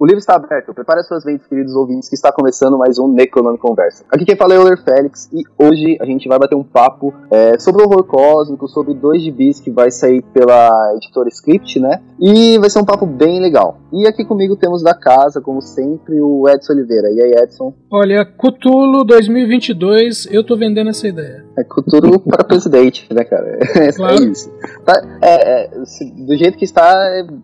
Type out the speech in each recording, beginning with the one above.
O livro está aberto. Prepare suas mentes, queridos ouvintes, que está começando mais um Necronome Conversa. Aqui quem fala é o Euler Félix e hoje a gente vai bater um papo é, sobre o horror cósmico, sobre dois gibis que vai sair pela editora Script, né? E vai ser um papo bem legal. E aqui comigo temos da casa, como sempre, o Edson Oliveira. E aí, Edson? Olha, Cutulo 2022, eu tô vendendo essa ideia. É Cthulhu para presidente, né, cara? É, Claro. é isso. Tá, é, é, do jeito que está,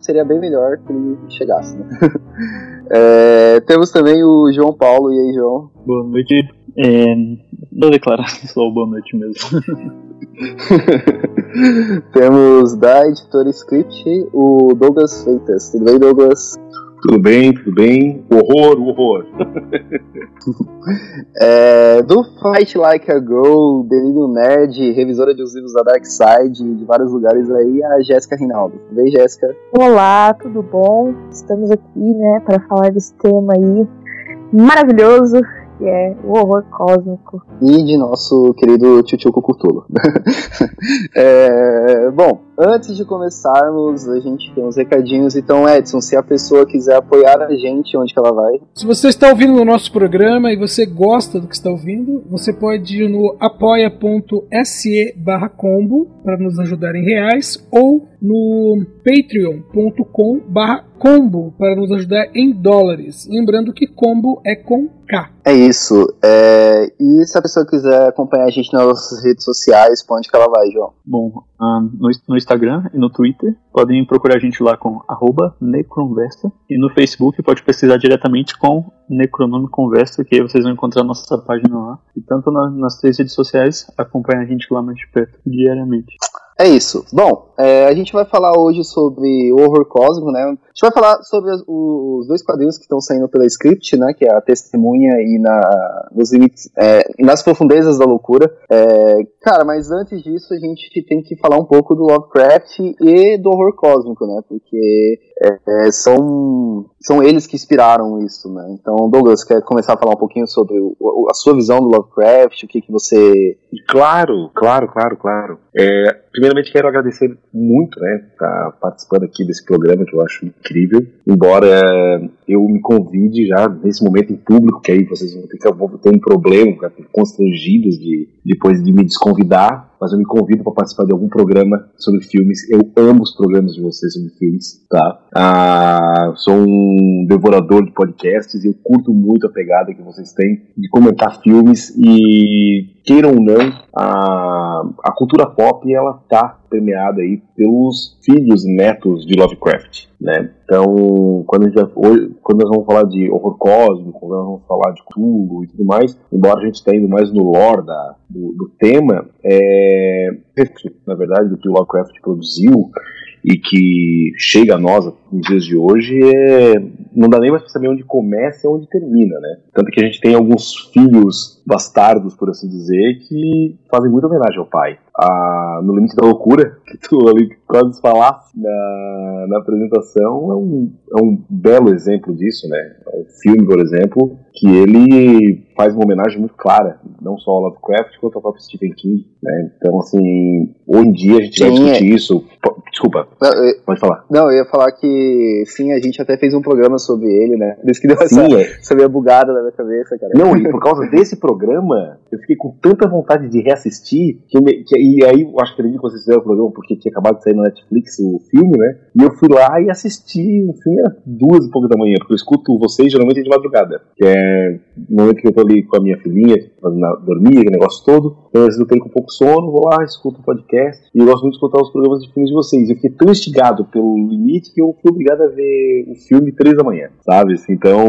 seria bem melhor que ele chegasse, né? É, temos também o João Paulo. E aí, João? Boa noite. É, vou declarar só boa noite mesmo. temos da editora Script o Douglas Freitas. Tudo bem, Douglas? Tudo bem, tudo bem. Horror, horror. É, do Fight Like a Girl, Delírio Nerd, revisora de os livros da Dark Side, de vários lugares aí, a Jéssica Rinaldo. Tudo bem, Jéssica? Olá, tudo bom? Estamos aqui, né, para falar desse tema aí maravilhoso que é o horror cósmico. e de nosso querido Tchutchuco Curtulo. é, bom, antes de começarmos, a gente tem uns recadinhos. Então, Edson, se a pessoa quiser apoiar a gente, onde que ela vai? Se você está ouvindo o nosso programa e você gosta do que está ouvindo, você pode ir no apoia.se barra combo para nos ajudar em reais ou no patreon.com barra combo para nos ajudar em dólares. Lembrando que combo é com K. É isso. é, e se a pessoa quiser acompanhar a gente nas nossas redes sociais, pra onde que ela vai, João? Bom, ah, no, no Instagram e no Twitter podem procurar a gente lá com Necronversa e no Facebook pode pesquisar diretamente com Necronome Conversa que aí vocês vão encontrar nossa página lá. E tanto na- nas três redes sociais acompanha a gente lá mais de perto diariamente. É isso. Bom, é, a gente vai falar hoje sobre horror cósmico, né? Gente vai falar sobre os dois quadrinhos que estão saindo pela Script, né? Que é a Testemunha e na, nos limites, é, nas profundezas da loucura. É, cara, mas antes disso a gente tem que falar um pouco do Lovecraft e do horror cósmico, né? Porque é, é, são, são eles que inspiraram isso, né? Então, Douglas, quer começar a falar um pouquinho sobre o- a sua visão do Lovecraft, o que, que você Claro, claro, claro, claro. É, primeiramente quero agradecer muito, né, estar participando aqui desse programa que eu acho incrível. Embora é, eu me convide já nesse momento em público, que aí vocês vão ter, que, ter um problema, ficar constrangidos de depois de me desconvidar, mas eu me convido para participar de algum programa sobre filmes. Eu amo os programas de vocês sobre filmes, tá? Ah, sou um devorador de podcasts e eu curto muito a pegada que vocês têm de comentar filmes e queiram ou não, a, a cultura pop ela tá permeada aí pelos filhos netos de Lovecraft, né? Então, quando, vai, hoje, quando nós vamos falar de horror cósmico, quando nós vamos falar de Cthulhu e tudo mais, embora a gente esteja indo mais no lore da, do, do tema, é, na verdade, do que o Lovecraft produziu e que chega a nós nos dias de hoje, é, não dá nem mais pra saber onde começa e onde termina, né? Tanto que a gente tem alguns filhos bastardos, por assim dizer, que fazem muita homenagem ao pai. Ah, no Limite da Loucura, que tu ali quase falasse na, na apresentação, é um, é um belo exemplo disso, né? É um filme, por exemplo, que ele faz uma homenagem muito clara, não só ao Lovecraft, quanto ao próprio Stephen King, né? Então, assim, hoje em dia a gente vai Sim, discutir isso. Po- Desculpa, Não, eu- pode falar. Não, eu ia falar que sim, a gente até fez um programa sobre ele, né? Por isso que deu essa, Sim, é, essa bugada na minha cabeça, cara. Não, e por causa desse programa programa, eu fiquei com tanta vontade de reassistir, que, me, que e aí eu acho que acredito que vocês fizeram o programa porque tinha acabado de sair no Netflix o filme, né? E eu fui lá e assisti o filme duas e pouco da manhã, porque eu escuto vocês geralmente de madrugada, que é no momento que eu tô ali com a minha filhinha, fazendo dormir, aquele negócio todo. Então, eu tenho com um pouco sono, vou lá, escuto o podcast, e eu gosto muito de escutar os programas de filmes de vocês. Eu fiquei tão instigado pelo limite que eu fui obrigado a ver o filme três da manhã, sabe? Então,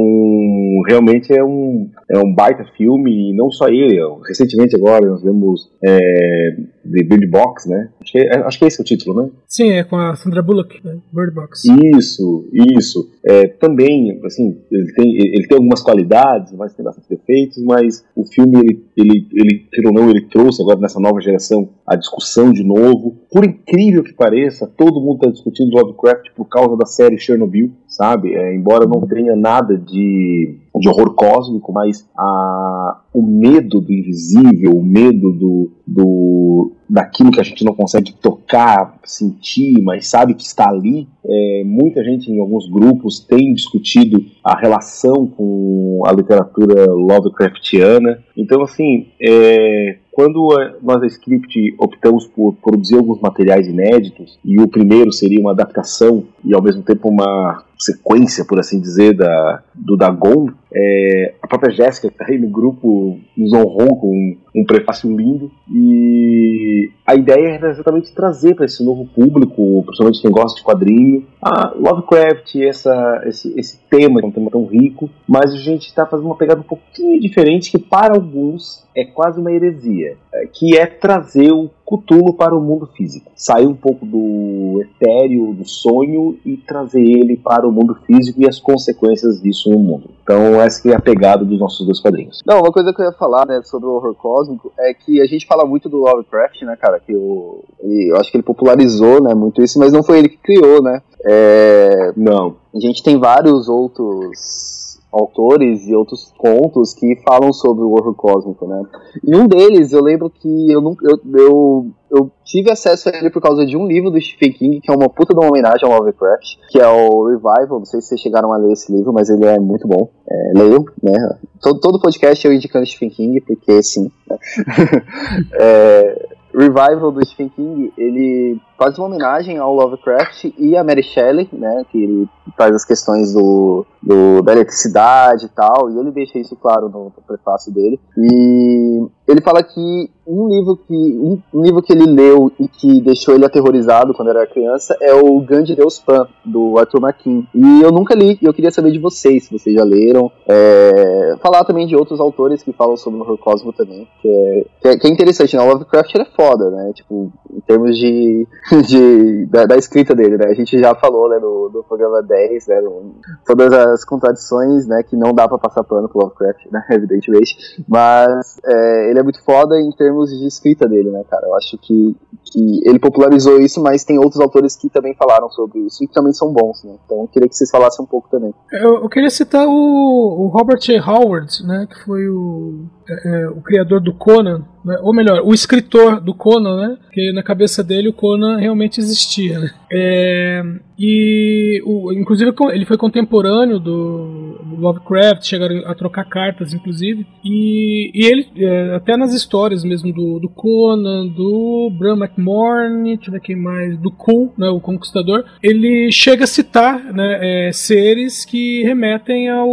realmente é um, é um baita filme, não só ele, recentemente agora nós vemos é, The Bird Box, né? Acho que, é, acho que esse é o título, né? Sim, é com a Sandra Bullock, né? Bird Box. Isso, isso. É, também, assim, ele tem, ele tem algumas qualidades, mas tem bastante defeitos, mas o filme, ele, ele, ele, ou não, ele trouxe agora nessa nova geração a discussão de novo. Por incrível que pareça, todo mundo está discutindo Lovecraft por causa da série Chernobyl, sabe? É, embora não tenha nada de de horror cósmico, mas a, o medo do invisível, o medo do, do daquilo que a gente não consegue tocar, sentir, mas sabe que está ali. É, muita gente em alguns grupos tem discutido a relação com a literatura Lovecraftiana. Então, assim, é, quando nós da Script optamos por produzir alguns materiais inéditos, e o primeiro seria uma adaptação e ao mesmo tempo uma sequência, por assim dizer, da, do Dagon, é, a própria Jéssica, que está aí no grupo, nos honrou com um, um, prefácio lindo. E a ideia era exatamente trazer para esse novo público, principalmente quem gosta de quadrinho, a Lovecraft, essa, esse, esse tema, que é um tema tão rico, mas a gente está fazendo uma pegada um pouquinho diferente, que para alguns é quase uma heresia, é, que é trazer o Cthulhu para o mundo físico. Sair um pouco do etéreo, do sonho e trazer ele para o mundo físico e as consequências disso no mundo. Então essa é a pegada dos nossos dois quadrinhos. Não, uma coisa que eu ia falar, né, sobre o horror cósmico é que a gente fala muito do Lovecraft, né, cara, que o, eu acho que ele popularizou, né, muito isso, mas não foi ele que criou, né. É, não. A gente tem vários outros autores e outros contos que falam sobre o horror cósmico, né? E um deles, eu lembro que eu, nunca, eu, eu, eu tive acesso a ele por causa de um livro do Stephen King, que é uma puta de uma homenagem ao Lovecraft, que é o Revival, não sei se vocês chegaram a ler esse livro, mas ele é muito bom. É, leiam, né? Todo, todo podcast eu indicando Stephen King, porque sim. Né? é, Revival do Stephen King, ele faz uma homenagem ao Lovecraft e a Mary Shelley, né, que ele traz as questões do, do, da eletricidade e tal, e ele deixa isso claro no, prefácio dele. E ele fala que um livro que um, livro que ele leu e que deixou ele aterrorizado quando era criança é o Gandhi Deus Pan do Arthur Marquin. E eu nunca li, e eu queria saber de vocês se vocês já leram. É, falar também de outros autores que falam sobre o horror também, é, que é, que é interessante. Né? O Lovecraft é foda, né? Tipo, em termos de de, da, da, escrita dele, né? A gente já falou, né, no, no programa 10, né, no, todas as contradições, né, que não dá para passar pano pro Lovecraft, né, evidentemente, mas é, ele é muito foda em termos de escrita dele, né, cara? Eu acho que, que ele popularizou isso, mas tem outros autores que também falaram sobre isso e que também são bons, né? Então eu queria que vocês falassem um pouco também. Eu, eu queria citar o, o Robert. Howard, né, que foi o, é, é o criador do Conan, né? ou melhor, o escritor do Conan, né? Que na cabeça dele o Conan realmente existia, né? É, e o, inclusive ele foi contemporâneo do, Lovecraft, chegaram a trocar cartas, inclusive. E, e ele, é, até nas histórias mesmo do, do Conan, do Bram McMorn, deixa eu ver quem mais, do Kull, né, o Conquistador, ele chega a citar né, é, seres que remetem ao,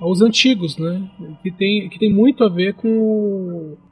aos antigos, né? Que tem, que tem muito a ver com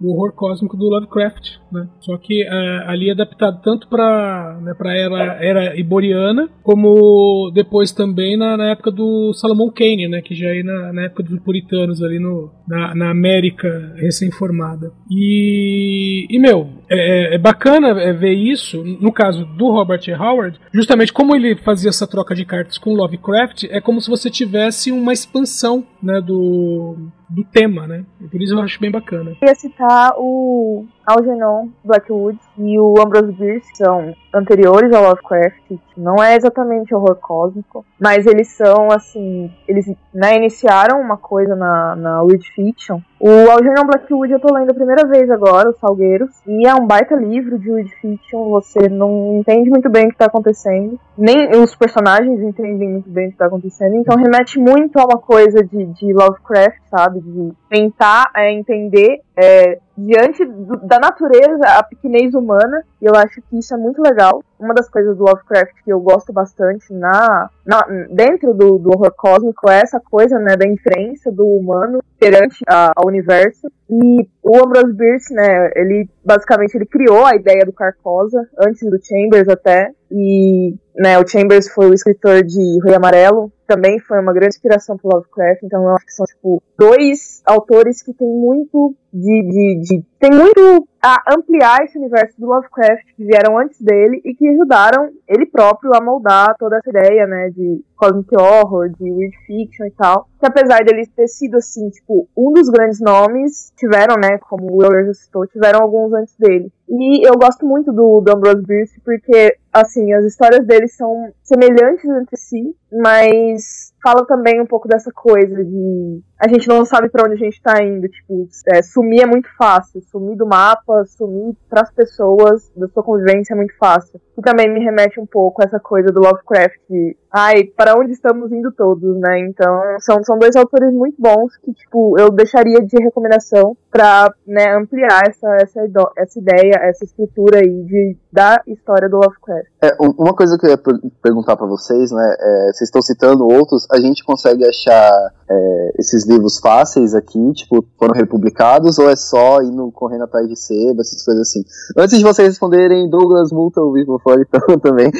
o, horror cósmico do Lovecraft, né? Só que uh, ali é adaptado tanto para né, para era iboriana, como depois também na, na, época do Salomon Kane, né? Que já é na, na época dos puritanos ali no, na, na América recém-formada. E, e meu, é, é, é bacana é, ver isso, no caso do Robert E. Howard, justamente como ele fazia essa troca de cartas com Lovecraft, é como se você tivesse uma expansão né, do, do tema, né? Por isso eu acho bem bacana. Eu ia citar o Algernon Blackwood e o Ambrose Bierce, que são anteriores ao Lovecraft, que não é exatamente horror cósmico, mas eles são, assim, eles né, iniciaram uma coisa na, na Weird Fiction. O Algernon Blackwood eu tô lendo a primeira vez agora, Os Salgueiros, e é um baita livro de Weird Fiction, você não entende muito bem o que tá acontecendo, nem os personagens entendem muito bem o que tá acontecendo, então remete muito a uma coisa de, de Lovecraft, sabe, de tentar é, entender é, diante do, da natureza, a pequenez humana, e eu acho que isso é muito legal. Uma das coisas do Lovecraft que eu gosto bastante na, na dentro do, do, horror cósmico é essa coisa, né, da inferência do humano perante a, ao universo. E o Ambrose Bierce, né, ele basicamente ele criou a ideia do Carcosa antes do Chambers até, e né, o Chambers foi o escritor de Rei Amarelo, também foi uma grande inspiração pro Lovecraft, então eu acho que são tipo dois autores que têm muito de, de, de tem muito a ampliar esse universo do Lovecraft que vieram antes dele e que ajudaram ele próprio a moldar toda essa ideia, né, de cosmic horror, de weird fiction e tal. Que apesar dele ter sido assim, tipo, um dos grandes nomes, tiveram, né, como o Will já citou, tiveram alguns antes dele. E eu gosto muito do, do Ambrose Bierce porque, assim, as histórias dele são semelhantes entre si, mas fala também um pouco dessa coisa de a gente não sabe para onde a gente tá indo, tipo, é, sumir é muito fácil, sumir do mapa, sumir para as pessoas da sua convivência é muito fácil. E também me remete um pouco a essa coisa do Lovecraft de, ai, para onde estamos indo todos, né? Então, são, são dois autores muito bons que, tipo, eu deixaria de recomendação para né, ampliar essa, essa, essa ideia, essa estrutura aí de, da história do Lovecraft. É, uma coisa que eu ia perguntar para vocês, né, é, vocês estão citando outros, a gente consegue achar é, esses livros fáceis aqui, tipo, foram republicados, ou é só indo correndo atrás de sebo, essas coisas assim? Antes de vocês responderem, Douglas multa o Vivo Fora então, também.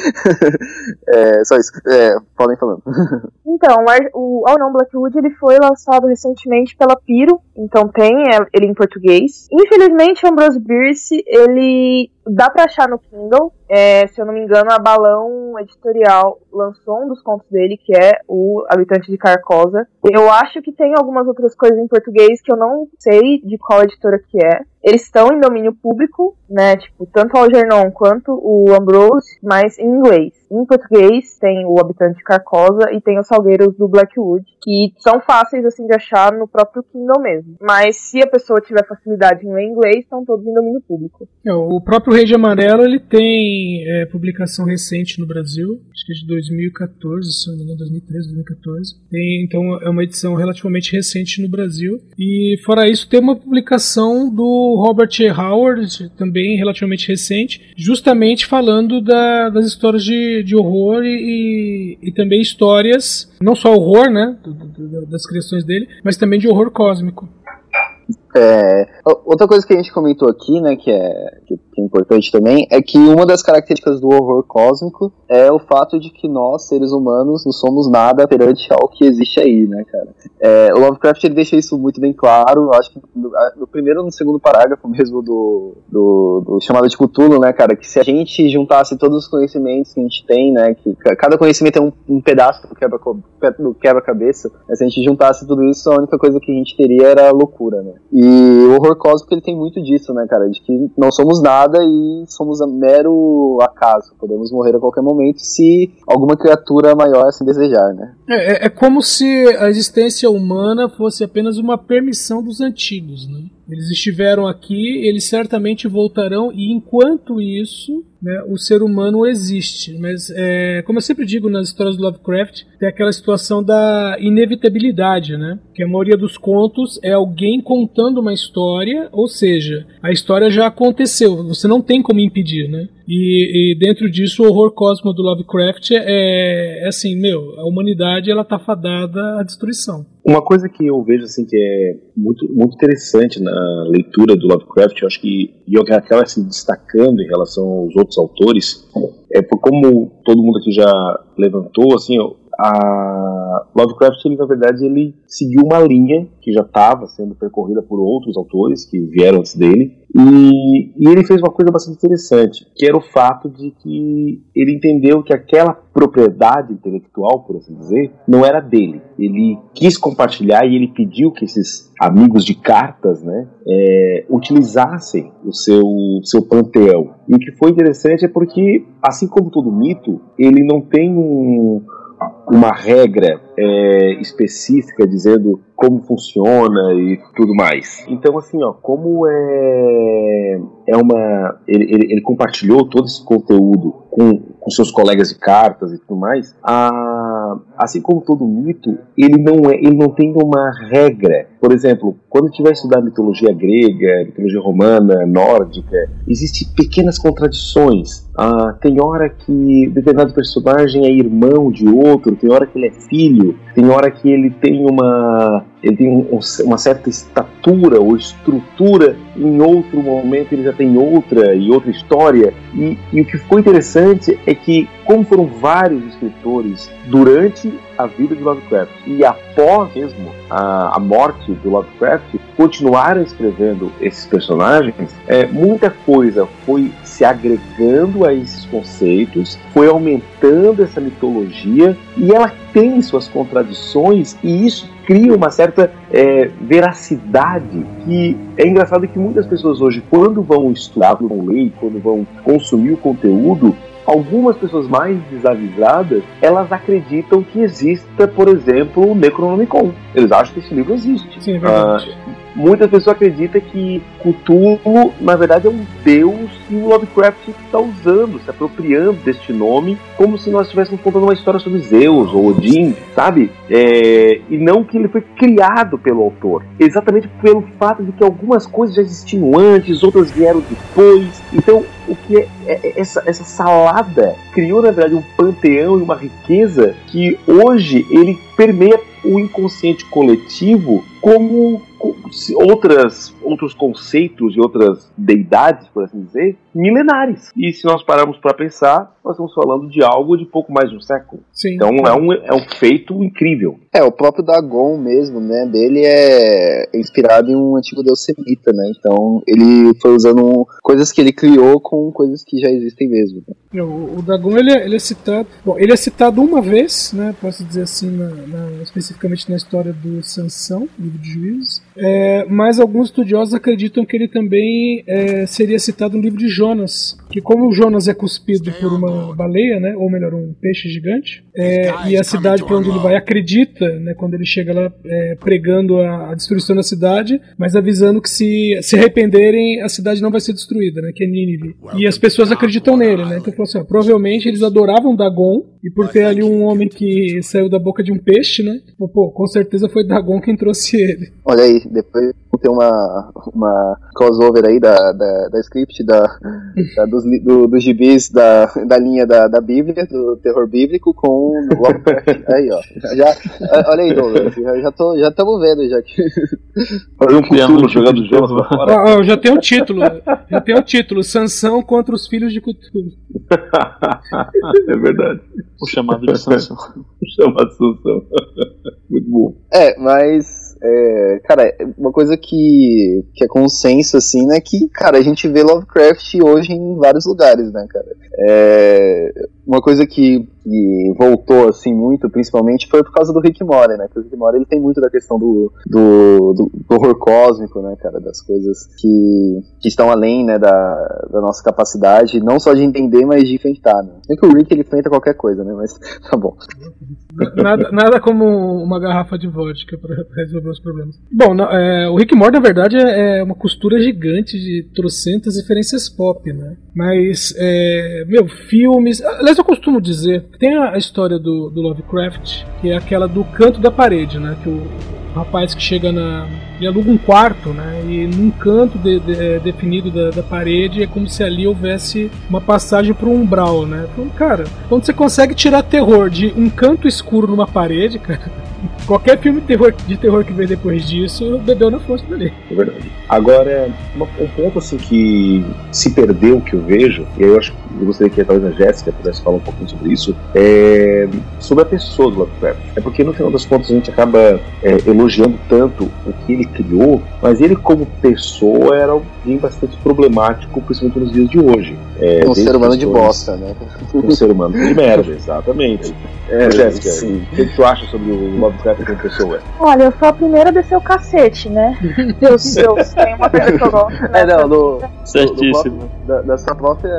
é, só isso, é, podem falando. então, o All Non Blackwood ele foi lançado recentemente pela Piro, então tem ele em português. Infelizmente, o Ambrose Bierce, ele dá para achar no Kindle. É, se eu não me engano, a Balão Editorial lançou um dos contos dele, que é o Habitante de Carcosa. Eu acho que tem algumas outras coisas em português que eu não sei de qual editora que é. Eles estão em domínio público, né? Tipo, tanto o Algernon quanto o Ambrose, mas em inglês. Em português tem o Habitante de Carcosa e tem os Salgueiros do Blackwood, que são fáceis assim de achar no próprio Kindle mesmo. Mas se a pessoa tiver facilidade em ler inglês, estão todos em domínio público. É, o próprio Rei de Amarelo ele tem é, publicação recente no Brasil, acho que é de 2014, se não me engano, 2013, 2014. Tem, então é uma edição relativamente recente no Brasil. E fora isso, tem uma publicação do Robert. Howard, também relativamente recente, justamente falando da, das histórias de, de horror e, e, também histórias, não só horror, né, das criações dele, mas também de horror cósmico. É, outra coisa que a gente comentou aqui, né, que é, que é importante também, é que uma das características do horror cósmico é o fato de que nós, seres humanos, não somos nada perante ao que existe aí, né, cara. É, o Lovecraft ele deixa isso muito bem claro, acho que no, no primeiro ou no segundo parágrafo mesmo do, do, do, chamado de Cthulhu, né, cara, que se a gente juntasse todos os conhecimentos que a gente tem, né, que cada conhecimento é um, um pedaço do quebra-cabeça, quebra se a gente juntasse tudo isso, a única coisa que a gente teria era loucura, né. E e o horror cósmico ele tem muito disso, né, cara? De que não somos nada e somos mero acaso. Podemos morrer a qualquer momento se alguma criatura maior assim desejar, né? É, é, é como se a existência humana fosse apenas uma permissão dos antigos, né? Eles estiveram aqui, eles certamente voltarão, e enquanto isso, né, o ser humano existe. Mas, é, como eu sempre digo nas histórias do Lovecraft, tem aquela situação da inevitabilidade, né? Que a maioria dos contos é alguém contando uma história, ou seja, a história já aconteceu, você não tem como impedir, né? E, e, dentro disso, o horror cósmico do Lovecraft é, é, assim, meu, a humanidade ela tá fadada à destruição. Uma coisa que eu vejo assim que é muito, muito interessante na leitura do Lovecraft, eu acho que e acaba se destacando em relação aos outros autores, é por como todo mundo aqui já levantou, assim, a Lovecraft, ele, na verdade, ele seguiu uma linha que já estava sendo percorrida por outros autores que vieram antes dele, e, e, ele fez uma coisa bastante interessante, que era o fato de que ele entendeu que aquela propriedade intelectual, por assim dizer, não era dele. Ele quis compartilhar e ele pediu que esses amigos de cartas, né, é, utilizassem o seu, seu panteão. E o que foi interessante é porque, assim como todo mito, ele não tem um, uma regra é, específica dizendo como funciona e tudo mais. Então, assim, ó, como é, é uma. Ele, ele, ele compartilhou todo esse conteúdo com, com seus colegas de cartas e tudo mais, a, assim como todo mito, ele não, é, ele não tem uma regra. Por exemplo, quando vai estudar mitologia grega, mitologia romana, nórdica, existem pequenas contradições. Ah, tem hora que determinado personagem é irmão de outro, tem hora que ele é filho, tem hora que ele tem uma ele tem um, uma certa estatura ou estrutura, em outro momento ele já tem outra e outra história. E, e o que ficou interessante é que, como foram vários escritores durante a vida de Lovecraft. E após mesmo a, a morte do Lovecraft, continuaram escrevendo esses personagens, é, muita coisa foi se agregando a esses conceitos, foi aumentando essa mitologia e ela tem suas contradições e isso cria uma certa é, veracidade que é engraçado que muitas pessoas hoje, quando vão estudar, quando vão ler, quando vão consumir o conteúdo, algumas pessoas mais desavisadas, elas acreditam que exista, por exemplo, o Necronomicon. Eles acham que esse livro existe. Sim, é verdade. Ah, muitas pessoas acreditam que Cthulhu, na verdade, é um deus que o Lovecraft está usando, se apropriando deste nome, como se nós estivéssemos contando uma história sobre Zeus ou Odin, sabe? É, e não que ele foi criado pelo autor. Exatamente pelo fato de que algumas coisas já existiam antes, outras vieram depois. Então, o que é, é, é essa, essa salada criou, na verdade, um panteão e uma riqueza que hoje ele permeia o inconsciente coletivo como outras, outros conceitos e outras deidades, por assim dizer, milenares. E se nós pararmos para pensar, nós estamos falando de algo de pouco mais de um século. Sim. Então é um, é um feito incrível. É, o próprio Dagon mesmo, né, dele é inspirado em um antigo deus semita, né, então ele foi usando coisas que ele criou com coisas que já existem mesmo. É, O, o Dagon ele é, ele é citado. Bom, ele é citado uma vez, né? Posso dizer assim, na, na- especificamente na história do Sansão, livro de Juízes. É, mas alguns estudiosos acreditam que ele também é, seria citado no livro de Jonas. Que como o Jonas é cuspido por uma baleia, né? Ou melhor, um peixe gigante. é, e a cidade para onde ele vai acredita, né? Quando ele chega lá é, pregando a, a destruição da cidade, mas avisando que se se arrependerem, a cidade não vai ser destruída, né? Que é Nínive. E as pessoas acreditam nele, né? Então falou assim, ó, provavelmente eles adoravam Dagon, e por ter ali um homem que saiu da boca de um peixe, né? Pô, Pô, com certeza foi Dagon quem trouxe ele. Olha aí, depois tem uma, uma crossover aí da, da, da script da, da- dos, do, dos gibis da, da linha da, da Bíblia, do terror bíblico, com o Lovecraft. Aí, ó. Já, olha aí, Douglas, já, já tô- já estamos vendo já que. Fazer um Cthulhu jogando tipo de jogo. ó, já tem um título, já tem um título, Sansão contra os filhos de Cthulhu. é verdade. O chamado de Sansão. Chama a Assunção. Muito bom. É, mas. É, cara, uma coisa que, que é consenso, assim, né? Que, cara, a gente vê Lovecraft hoje em vários lugares, né, cara? É, uma coisa que, que voltou, assim, muito, principalmente, foi por causa do Rick Mori, né? Porque o Rick Mori, ele tem muito da questão do, do, do, do horror cósmico, né, cara? Das coisas que, que estão além, né, da, da nossa capacidade, não só de entender, mas de enfrentar, né? É que o Rick, ele enfrenta qualquer coisa, né? Mas tá bom. Nada, nada como uma garrafa de vodka pra resolver os problemas. Bom, é, o Rick Mori, na verdade, é é uma costura gigante de trocentas referências pop, né? Mas, é, meu, filmes. Aliás, eu costumo dizer tem a história do, do Lovecraft, que é aquela do canto da parede, né? Que o rapaz que chega na. Ele aluga um quarto, né? E num canto de- de- é, definido da, da parede é como se ali houvesse uma passagem para um umbral, né? Então, cara, quando você consegue tirar terror de um canto escuro numa parede, cara, Qualquer filme de terror, de terror que veio depois disso bebeu na força dele. É verdade. Agora, um ponto assim que se perdeu que eu vejo, e aí eu acho que eu gostaria que talvez a Jéssica pudesse falar um pouquinho sobre isso, é sobre a pessoa do Lovecraft. É porque no final das contas a gente acaba é, elogiando tanto o que ele criou, mas ele como pessoa era alguém bastante problemático, principalmente nos dias de hoje. É, Um ser humano de bosta, né? Um ser humano de merda, exatamente. É, Jéssica, o que tu acha sobre o Lovecraft como pessoa? Olha, eu sou a primeira a descer o cacete, né? Deus, Deus, tem uma coisa que eu gosto. né? É, não, no, Certíssimo. no próprio- da, da sua própria.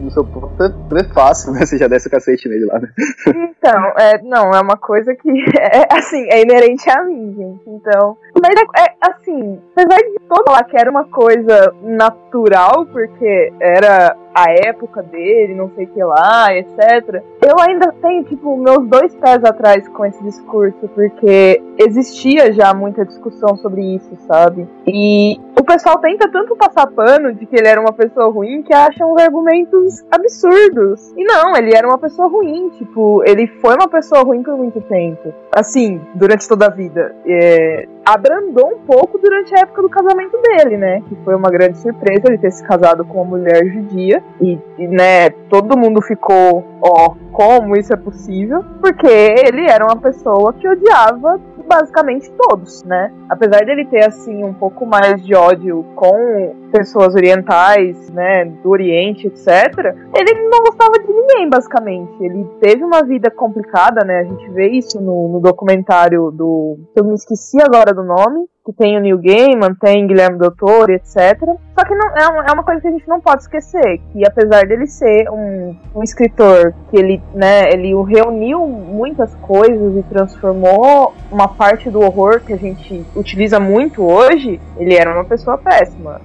No seu próprio prefácio, né? Você já desce o cacete nele lá, né? Então, é, não, é uma coisa que é assim, é inerente a mim, gente. Então, mas é, é, assim, apesar de todo falar que era uma coisa natural, porque era uh, a época dele, não sei o que lá, etc. Eu ainda tenho, tipo, meus dois pés atrás com esse discurso, porque existia já muita discussão sobre isso, sabe? E o pessoal tenta tanto passar pano de que ele era uma pessoa ruim que acham os argumentos absurdos. E não, ele era uma pessoa ruim, tipo, ele foi uma pessoa ruim por muito tempo. Assim, durante toda a vida. É, abrandou um pouco durante a época do casamento dele, né? Que foi uma grande surpresa ele ter se casado com uma mulher judia. E, e, né, todo mundo ficou, ó, como isso é possível? Porque ele era uma pessoa que odiava basicamente todos, né? Apesar dele ter, assim, um pouco mais de ódio com pessoas orientais, né, do Oriente, etc., ele não gostava de ninguém, basicamente. Ele teve uma vida complicada, né? A gente vê isso no, no documentário do. Eu me esqueci agora do nome. Que tem o Neil Gaiman, tem Guilherme Doutor, etc. Só que não, é, é uma coisa que a gente não pode esquecer, que apesar dele ser um, um escritor que ele, né, ele reuniu muitas coisas e transformou uma parte do horror que a gente utiliza muito hoje, ele era uma pessoa péssima.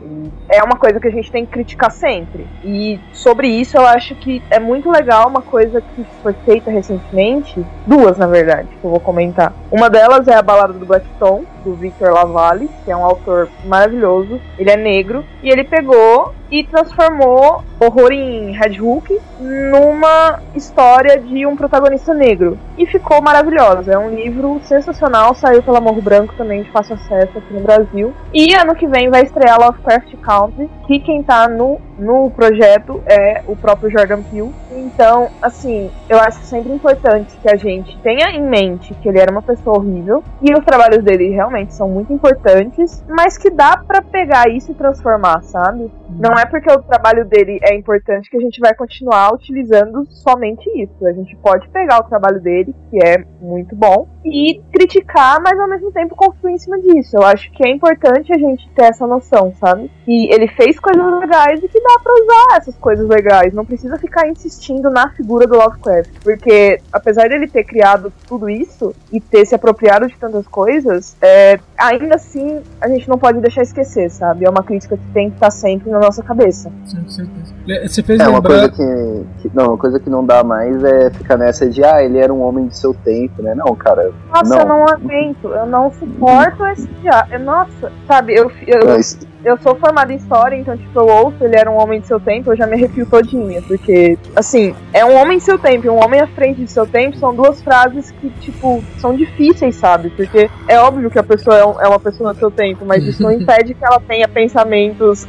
É uma coisa que a gente tem que criticar sempre. E sobre isso eu acho que é muito legal uma coisa que foi feita recentemente, duas na verdade, que eu vou comentar. Uma delas é a Balada do Blackstone, do Victor Lavalle, que é um autor maravilhoso. Ele é negro e ele pegou e transformou Horror em Red Hook numa história de um protagonista negro. E ficou maravilhosa. É um livro sensacional, saiu pela Morro Branco também de fácil acesso aqui no Brasil. E ano que vem vai estrear Lovecraft Country, que quem tá no, no projeto é o próprio Jordan Peele. Então, assim, eu acho sempre importante que a gente tenha em mente que ele era uma pessoa horrível e os trabalhos dele realmente são muito importantes, mas que dá pra pegar isso e transformar, sabe? Não é porque o trabalho dele é importante que a gente vai continuar utilizando somente isso. A gente pode pegar o trabalho dele, que é muito bom, e criticar, mas ao mesmo tempo construir em cima disso. Eu acho que é importante a gente ter essa noção, sabe? Que ele fez coisas legais e que dá pra usar essas coisas legais. Não precisa ficar insistindo na figura do Lovecraft. Porque, apesar dele ter criado tudo isso e ter se apropriado de tantas coisas, é, ainda assim a gente não pode deixar esquecer, sabe? É uma crítica que tem que estar sempre na nossa cabeça. Com certeza. É, Você fez É, uma coisa que, que- Não, uma coisa que não dá mais é ficar nessa de, ah, ele era um homem de seu tempo, né? Não, cara. Nossa, Não. eu não aguento, eu não suporto esse diálogo. Nossa, sabe, eu, eu, isso- eu sou formada em história, então, tipo, eu ouço, ele era um homem de seu tempo, eu já me arrepio todinha. Porque, assim, é um homem de seu tempo e um homem à frente de seu tempo são duas frases que, tipo, são difíceis, sabe? Porque é óbvio que a pessoa é, é uma pessoa do seu tempo, mas isso não impede que ela tenha pensamentos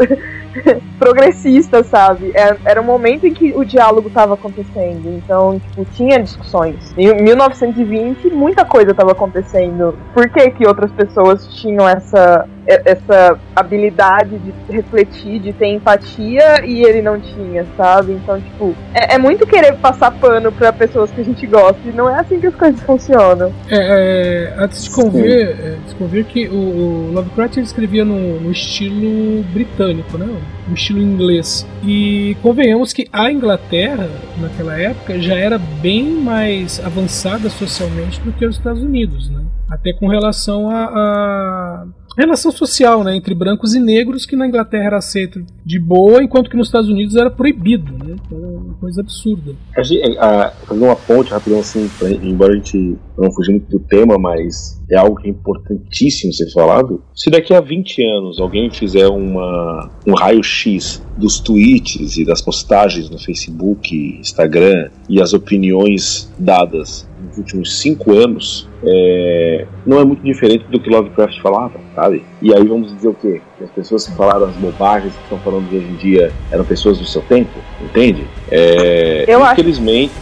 progressistas, sabe? É- Era um momento em que o diálogo estava acontecendo, então, tipo, tinha discussões. Em 1920, muita coisa estava acontecendo. Por que que outras pessoas tinham essa essa habilidade de refletir, de ter empatia e ele não tinha, sabe? Então, tipo, é, é muito querer passar pano pra pessoas que a gente gosta e não é assim que as coisas funcionam. É, é, antes de convir, é, de convir que o, o Lovecraft ele escrevia no, no estilo britânico, né? no estilo inglês. E convenhamos que a Inglaterra, naquela época, já era bem mais avançada socialmente do que os Estados Unidos, né? até com relação a, a relação social né, entre brancos e negros, que na Inglaterra era aceito de boa, enquanto que nos Estados Unidos era proibido. Né? Então, é uma coisa absurda. A gente, a, fazer uma ponte rapidão assim, pra, embora a gente não fugir muito do tema, mas é algo que é importantíssimo ser falado. Se daqui a 20 anos alguém fizer uma, um raio-x dos tweets e das postagens no Facebook, Instagram e as opiniões dadas nos últimos cinco anos, é, não é muito diferente do que Lovecraft falava, sabe? E aí vamos dizer o quê? Que as pessoas que falaram as bobagens que estão falando hoje em dia eram pessoas do seu tempo, entende? É, Eu acho- infelizmente,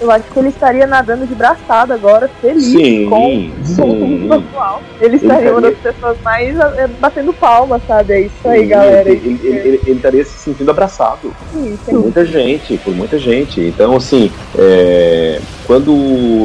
Eu acho que ele estaria nadando de braçada agora, feliz sim, com, com o mundo sim. atual. Ele estaria uma das pessoas mais eh, batendo palma, sabe? É isso aí, Sim, galera. Ele, ele, ele- estaria se sentindo abraçado Sim, por sim. muita gente, por muita gente. Então, assim, é, quando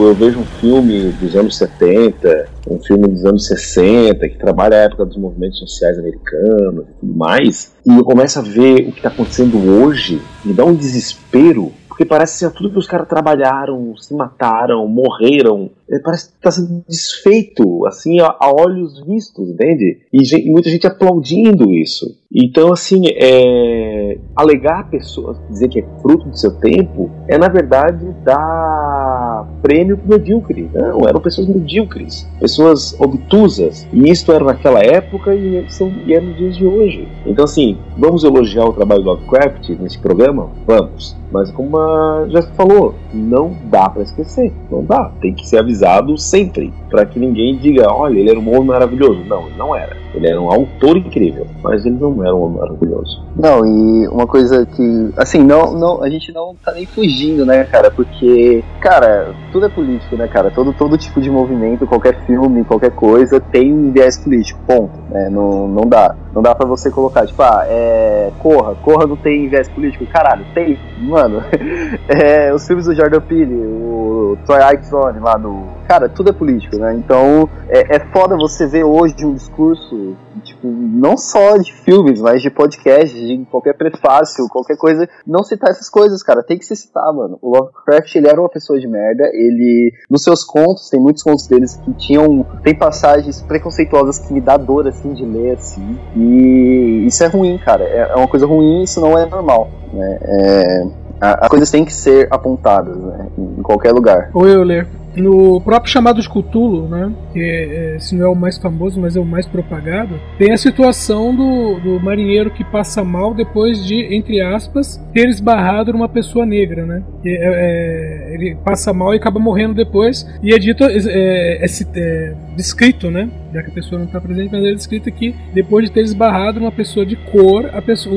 eu vejo um filme dos anos 70, um filme dos anos 60, que trabalha a época dos movimentos sociais americanos e tudo mais, e eu começo a ver o que está acontecendo hoje, me dá um desespero. Porque parece ser tudo que os caras trabalharam, se mataram, morreram. É, Parece que está sendo desfeito, assim, a, a olhos vistos, entende? E, gen- e muita gente aplaudindo isso. Então, assim, é, alegar a pessoa, dizer que é fruto do seu tempo, é na verdade dar prêmio pro medíocre. Não, eram pessoas medíocres, pessoas obtusas. E isto era naquela época e, são, e é nos dias de hoje. Então, assim, vamos elogiar o trabalho do Lovecraft nesse programa? Vamos. Mas como a Jéssica falou, não dá pra esquecer. Não dá. Tem que ser avisado sempre. Pra que ninguém diga, olha, ele era um homem maravilhoso. Não, ele não era. Ele era um autor incrível. Mas ele não era um homem maravilhoso. Não, e uma coisa que, assim, não, não, a gente não tá nem fugindo, né, cara? Porque, cara, tudo é político, né, cara? Todo, todo tipo de movimento, qualquer filme, qualquer coisa tem um viés político, ponto. Né? Não, não dá. Não dá pra você colocar, tipo, ah, é. Corra, Corra não tem viés político. Caralho, tem, mano. é, os filmes do Jordan Peele, o Twilight Zone lá no. Cara, tudo é político, né? Então é, é foda você ver hoje um discurso, não só de filmes, mas de podcasts, de qualquer prefácio, qualquer coisa, não citar essas coisas, cara. Tem que se citar, mano. O Lovecraft, ele era uma pessoa de merda, ele, nos seus contos, tem muitos contos deles que tinham, tem passagens preconceituosas que me dá dor, assim, de ler, assim, e isso é ruim, cara. É, é uma coisa ruim, isso não é normal, né? É, as coisas têm que ser apontadas, né? Em qualquer lugar. Ou eu ler. No próprio chamado de Cthulhu, né, que é, é, se não é o mais famoso, mas é o mais propagado, tem a situação do, do marinheiro que passa mal depois de, entre aspas, ter esbarrado numa pessoa negra, né? Que é- é, ele passa mal e acaba morrendo depois, e é dito, é, é é descrito, né? Já que a pessoa não está presente, mas é descrito que depois de ter esbarrado numa pessoa de cor, a pessoa,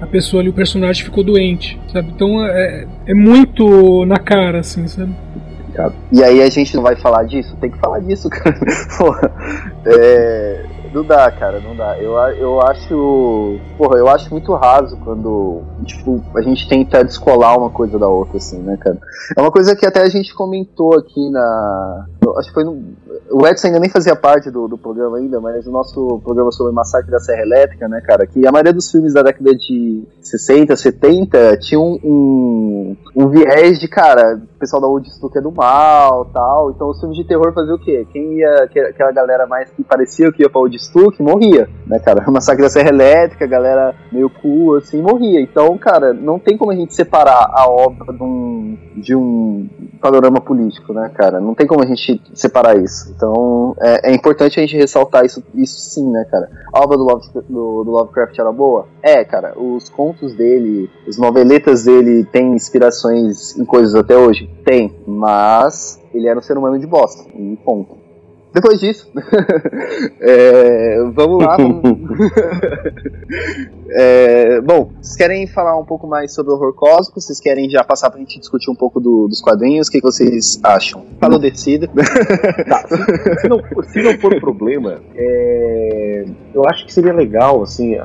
a pessoa ali, o personagem ficou doente, sabe? Então é, é muito na cara, assim, sabe? E aí a gente não vai falar disso? Tem que falar disso, cara. É, não dá, cara, não dá. Eu, eu acho. Porra, eu acho muito raso quando, tipo, a gente tenta descolar uma coisa da outra, assim, né, cara? É uma coisa que até a gente comentou aqui na. Acho que foi no. O Edson ainda nem fazia parte do, do programa ainda, mas o nosso programa sobre o massacre da Serra Elétrica, né, cara? Que a maioria dos filmes da década de 60, 70 tinha um, um, um viés de, cara, o pessoal da Old Stuck é do mal tal. Então os filmes de terror faziam o quê? Quem ia, que- aquela galera mais que parecia que ia pra Old Stuck, morria, né, cara? Massacre da Serra Elétrica, galera meio cool, assim, morria. Então, cara, não tem como a gente separar a obra de um, de um panorama político, né, cara? Não tem como a gente separar isso. Então, é, é importante a gente ressaltar isso, isso sim, né, cara? A obra do, Love, do, do Lovecraft era boa? É, cara. Os contos dele, as noveletas dele têm inspirações em coisas até hoje? Tem. Mas ele era um ser humano de bosta. E ponto. Depois disso, é, vamos lá. vamos- É, bom, vocês querem falar um pouco mais sobre o horror cósmico? Vocês querem já passar pra gente discutir um pouco do- dos quadrinhos? O que, que vocês acham? Falou, decida. Tá, se, se não, se não for problema, é, eu acho que seria legal, assim,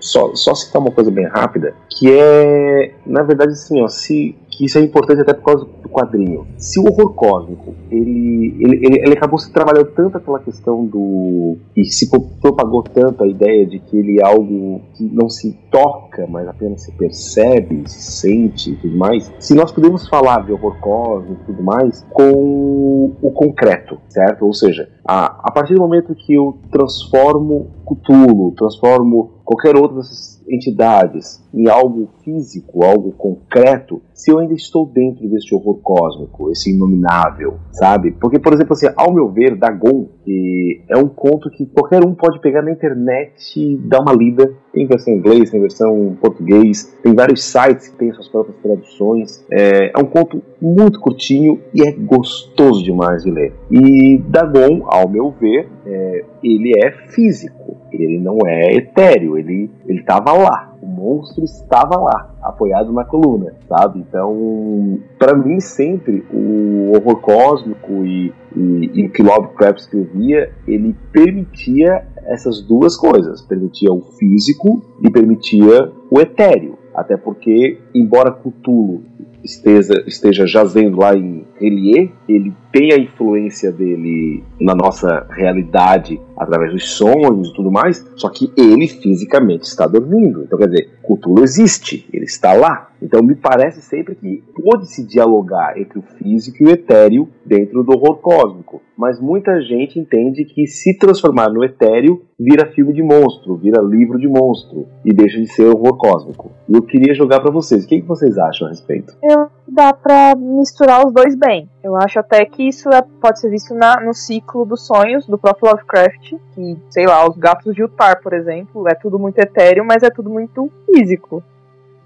só, só citar uma coisa bem rápida, que é, na verdade, assim, ó, se, que isso é importante até por causa do quadrinho. Se o horror cósmico, ele, ele, ele, ele acabou se trabalhando tanto aquela questão do... e se pro- propagou tanto a ideia de que ele é algo que não se toca, mas apenas se percebe, se sente e tudo mais, se nós podemos falar de horror cósmico e tudo mais com o concreto, certo? Ou seja, a, a partir do momento que eu transformo Cthulhu, transformo qualquer outro desses entidades em algo físico, algo concreto, se eu ainda estou dentro deste horror cósmico, esse inominável, sabe? Porque, por exemplo, assim, ao meu ver, Dagon, que é um conto que qualquer um pode pegar na internet e dar uma lida. Tem versão em inglês, tem versão em português, tem vários sites que têm suas próprias traduções. É, é um conto muito curtinho e é gostoso demais de ler. E Dagon, ao meu ver, é, ele é físico, ele não é etéreo, ele estava lá. O monstro estava lá, apoiado na coluna, sabe? Então, para mim, sempre o horror cósmico e, e, e o que Lovecraft escrevia, ele permitia essas duas coisas: permitia o físico e permitia o etéreo. Até porque, embora Cthulhu esteja, esteja jazendo lá em Relie, ele tem a influência dele na nossa realidade através dos sonhos e tudo mais, só que ele fisicamente está dormindo. Então, quer dizer, Cthulhu existe, ele está lá. Então, me parece sempre que pode-se dialogar entre o físico e o etéreo dentro do horror cósmico. Mas muita gente entende que se transformar no etéreo vira filme de monstro, vira livro de monstro e deixa de ser horror cósmico. E eu queria jogar para vocês. O que, vocês acham a respeito? Eu dá pra misturar os dois bem. Eu acho até que isso é, pode ser visto na, no ciclo dos sonhos do próprio Lovecraft, que, sei lá, os gatos de Utah, por exemplo, é tudo muito etéreo, mas é tudo muito físico.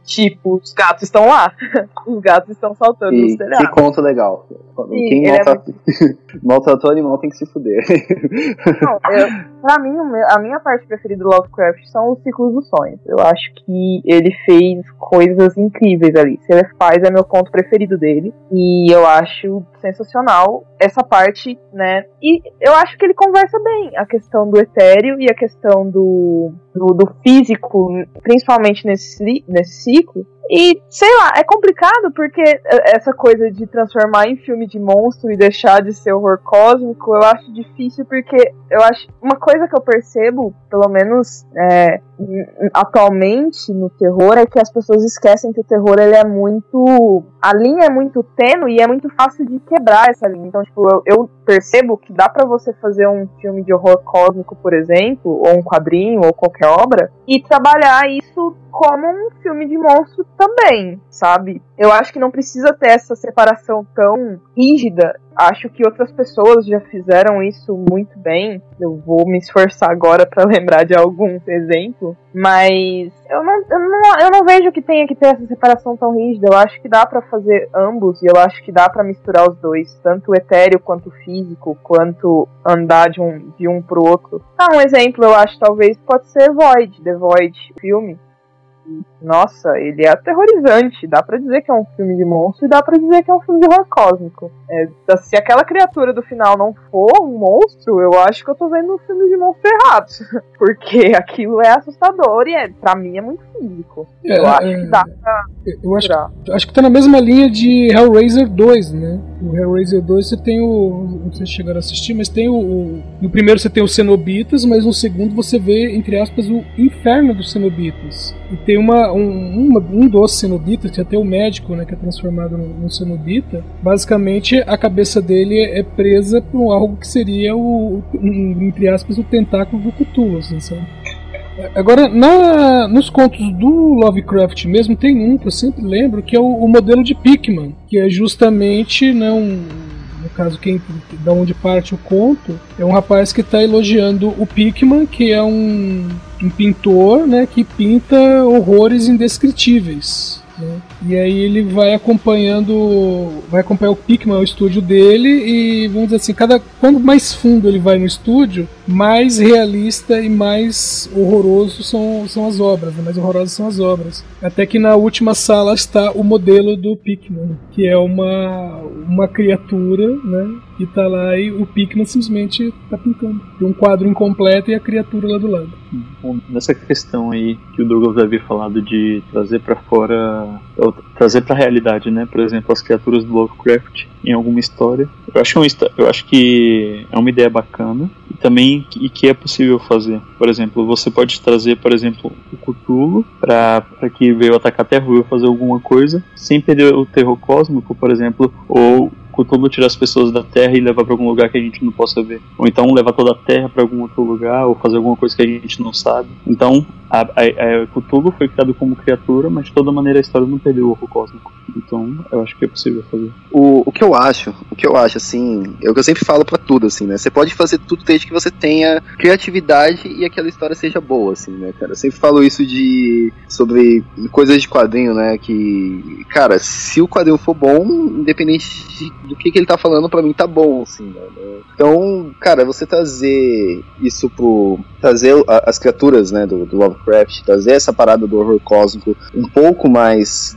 Tipo, os gatos estão lá. os gatos estão saltando E nos telhados. que conto legal. Quem ele é maltrata- maltratou animal tem que se fuder. Não, eu, pra mim, o a minha parte preferida do Lovecraft são os ciclos dos sonhos. Eu acho que ele fez coisas incríveis ali. Se ele faz, é meu ponto preferido dele. E eu acho sensacional essa parte, né? E eu acho que ele conversa bem a questão do etéreo e a questão do, do, do físico, principalmente nesse, nesse ciclo. E, sei lá, é complicado porque eh, essa coisa de transformar em filme de monstro e deixar de ser horror cósmico, eu acho difícil porque eu acho. Uma coisa que eu percebo, pelo menos é, atualmente no terror, é que as pessoas esquecem que o terror ele é muito. A linha é muito tênue e é muito fácil de quebrar essa linha. Então, tipo, eu, eu percebo que dá pra você fazer um filme de horror cósmico, por exemplo, ou um quadrinho, ou qualquer obra, e trabalhar isso como um filme de monstro também, sabe? Eu acho que não precisa ter essa separação tão rígida. Acho que outras pessoas já fizeram isso muito bem. Eu vou me esforçar agora pra lembrar de algum exemplo, mas eu não, eu não, eu não vejo que tenha que ter essa separação tão rígida. Eu acho que dá pra fazer ambos e eu acho que dá pra misturar os dois, tanto o etéreo quanto o físico, quanto andar de um de um pro outro. Ah, um exemplo eu acho talvez pode ser Void, The Void, filme. Nossa, ele é aterrorizante. Dá pra dizer que é um filme de monstro e dá pra dizer que é um filme de horror cósmico. É, se aquela criatura do final não for um monstro, eu acho que eu tô vendo um filme de monstro errado. Porque aquilo é assustador e é, pra mim é muito físico. É, eu acho é, que dá pra Eu acho, acho que tá na mesma linha de Hellraiser 2, né? O Hellraiser 2 você tem o. Não sei se chegaram a assistir, mas tem o, o. No primeiro você tem os cenobitas, mas no segundo você vê, entre aspas, o inferno dos cenobitas. E tem uma, um, uma- um dos cenobitas, que até o médico, né, que é transformado num, cenobita, basicamente a cabeça dele é presa por algo que seria o. um, entre aspas, o tentáculo do Cthulhu, assim, sabe? Agora, na- nos contos do Lovecraft mesmo, tem um que eu sempre lembro, que é o, o modelo de Pickman, que é justamente, né, um, no caso, quem da onde parte o conto, é um rapaz que está elogiando o Pickman, que é um, um pintor né, que pinta horrores indescritíveis. Né? E aí ele vai acompanhando, vai acompanhar o Pickman, o estúdio dele, e vamos dizer assim, cada quando mais fundo ele vai no estúdio, mais realista e mais horroroso são, são as obras, né? mais horrorosas são as obras. Até que na última sala está o modelo do Pickman, que é uma, uma criatura, né? Que tá lá e o Pickman simplesmente tá pintando. Tem um quadro incompleto e a criatura lá do lado. Bom, nessa questão aí que o Douglas havia falado de trazer pra fora, ou trazer pra realidade, né? Por exemplo, as criaturas do Lovecraft em alguma história. Eu acho, um, histó- eu acho que é uma ideia bacana e também e que é possível fazer. Por exemplo, você pode trazer, por exemplo, o Cthulhu pra que veio atacar a Terra ou fazer alguma coisa sem perder o terror cósmico, por exemplo, ou Cthulhu tirar as pessoas da Terra e levar pra algum lugar que a gente não possa ver. Ou então levar toda a Terra pra algum outro lugar, ou fazer alguma coisa que a gente não sabe. Então, a, a, a Cthulhu foi criado como criatura, mas de toda maneira a história não perdeu o horror cósmico. Então, eu acho que é possível fazer. O, o que eu acho, o que eu acho, assim, é o que eu sempre falo pra tudo, assim, né? Você pode fazer tudo desde que você tenha criatividade e aquela história seja boa, assim, né, cara? Eu sempre falo isso de. sobre coisas de quadrinho, né? Que, cara, se o quadrinho for bom, independente de, do que, que ele tá falando, pra mim tá bom, assim, né? Então, cara, você trazer isso pro. trazer as criaturas, né, do, do Lovecraft, trazer essa parada do horror cósmico um pouco mais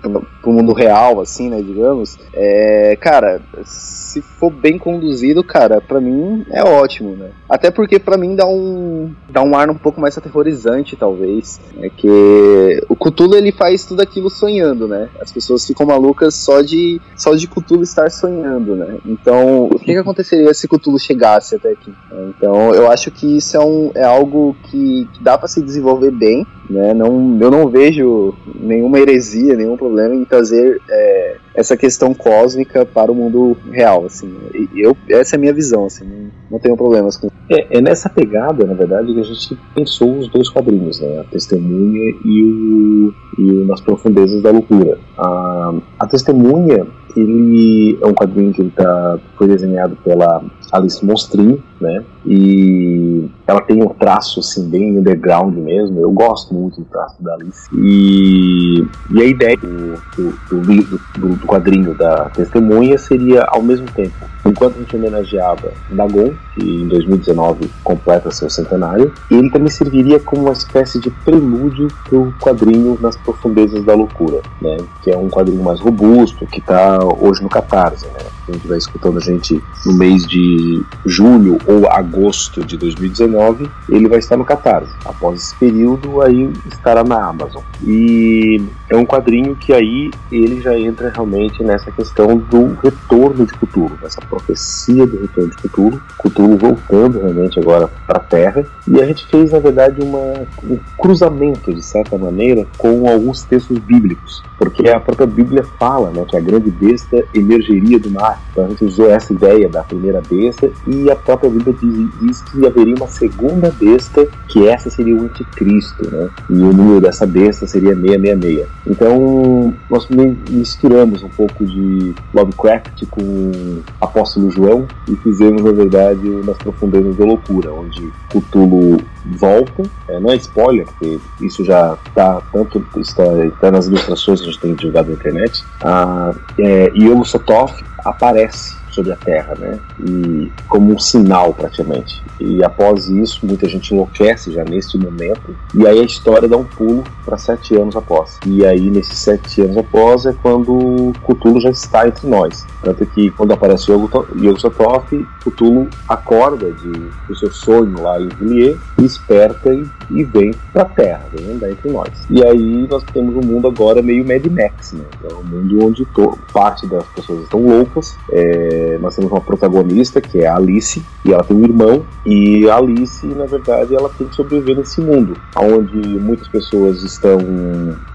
pro, mundo real, assim, né, digamos, é, cara, se for bem conduzido, cara, pra mim é ótimo, né? Até porque pra mim dá um dá um ar um pouco mais aterrorizante, talvez, é que o Cthulhu ele faz tudo aquilo sonhando, né? As pessoas ficam malucas só de só de Cthulhu estar sonhando, né? Então, o que, que aconteceria se Cthulhu chegasse até aqui? Então, eu acho que isso é, um, é algo que, que dá pra se desenvolver bem, né? Não, eu não vejo nenhuma heresia, nenhum problema em trazer é, essa questão cósmica para o mundo real, assim. Eu, essa é a minha visão, assim, não, não tenho problemas com É, é nessa pegada, na verdade, que a gente pensou os dois quadrinhos, né? A Testemunha e o, e o Nas Profundezas da Loucura. A, a Testemunha, ele é um quadrinho que ele tá, foi desenhado pela Alice Monstrinho, né? E ela tem um traço assim bem underground mesmo. Eu gosto muito do traço da Alice. E, e a ideia do, do, do, do- do- quadrinho da Testemunha seria ao mesmo tempo, enquanto a gente homenageava Dagon, que em 2019 completa seu centenário, ele também serviria como uma espécie de prelúdio para o quadrinho Nas Profundezas da Loucura, né? Que é um quadrinho mais robusto, que está hoje no Catarse, né? Quem estiver escutando a gente no mês de julho ou agosto de 2019, ele vai estar no Catarse. Após esse período, aí estará na Amazon. E é um quadrinho que aí ele já entra realmente nessa questão do retorno de Cthulhu, essa profecia do retorno de Cthulhu, Cthulhu voltando realmente agora para a Terra. E a gente fez, na verdade, uma, um cruzamento, de certa maneira, com alguns textos bíblicos. Porque a própria Bíblia fala né, que a grande besta emergeria do mar. Então a gente usou essa ideia da primeira besta e a própria Bíblia diz, diz que haveria uma segunda besta, que essa seria o anticristo, né? E o número dessa besta seria 666. Então nós mi- misturamos um pouco de Lovecraft com Apóstolo João e fizemos, na verdade, Nas Profundezas da Loucura, onde Cthulhu volta, é, não é spoiler, porque isso já está tanto está, está nas ilustrações que a gente tem divulgado na internet. Ah, é, Yogo Sothoth aparece sobre a Terra, né? E como um sinal praticamente. E após isso, muita gente enlouquece já neste momento. E aí a história dá um pulo para sete anos após. E aí nesses sete anos após é quando Cthulhu já está entre nós. Tanto que quando aparece Yogo Sothoth, Cthulhu acorda de, do seu sonho lá em Villiers, desperta e, e vem para a Terra, vem andar entre nós. E aí nós temos um mundo agora meio Mad Max, né? É um mundo onde parte das pessoas estão loucas. É, nós temos uma protagonista que é a Alice e ela tem um irmão e a Alice, na verdade, ela tem que sobreviver nesse mundo, onde muitas pessoas estão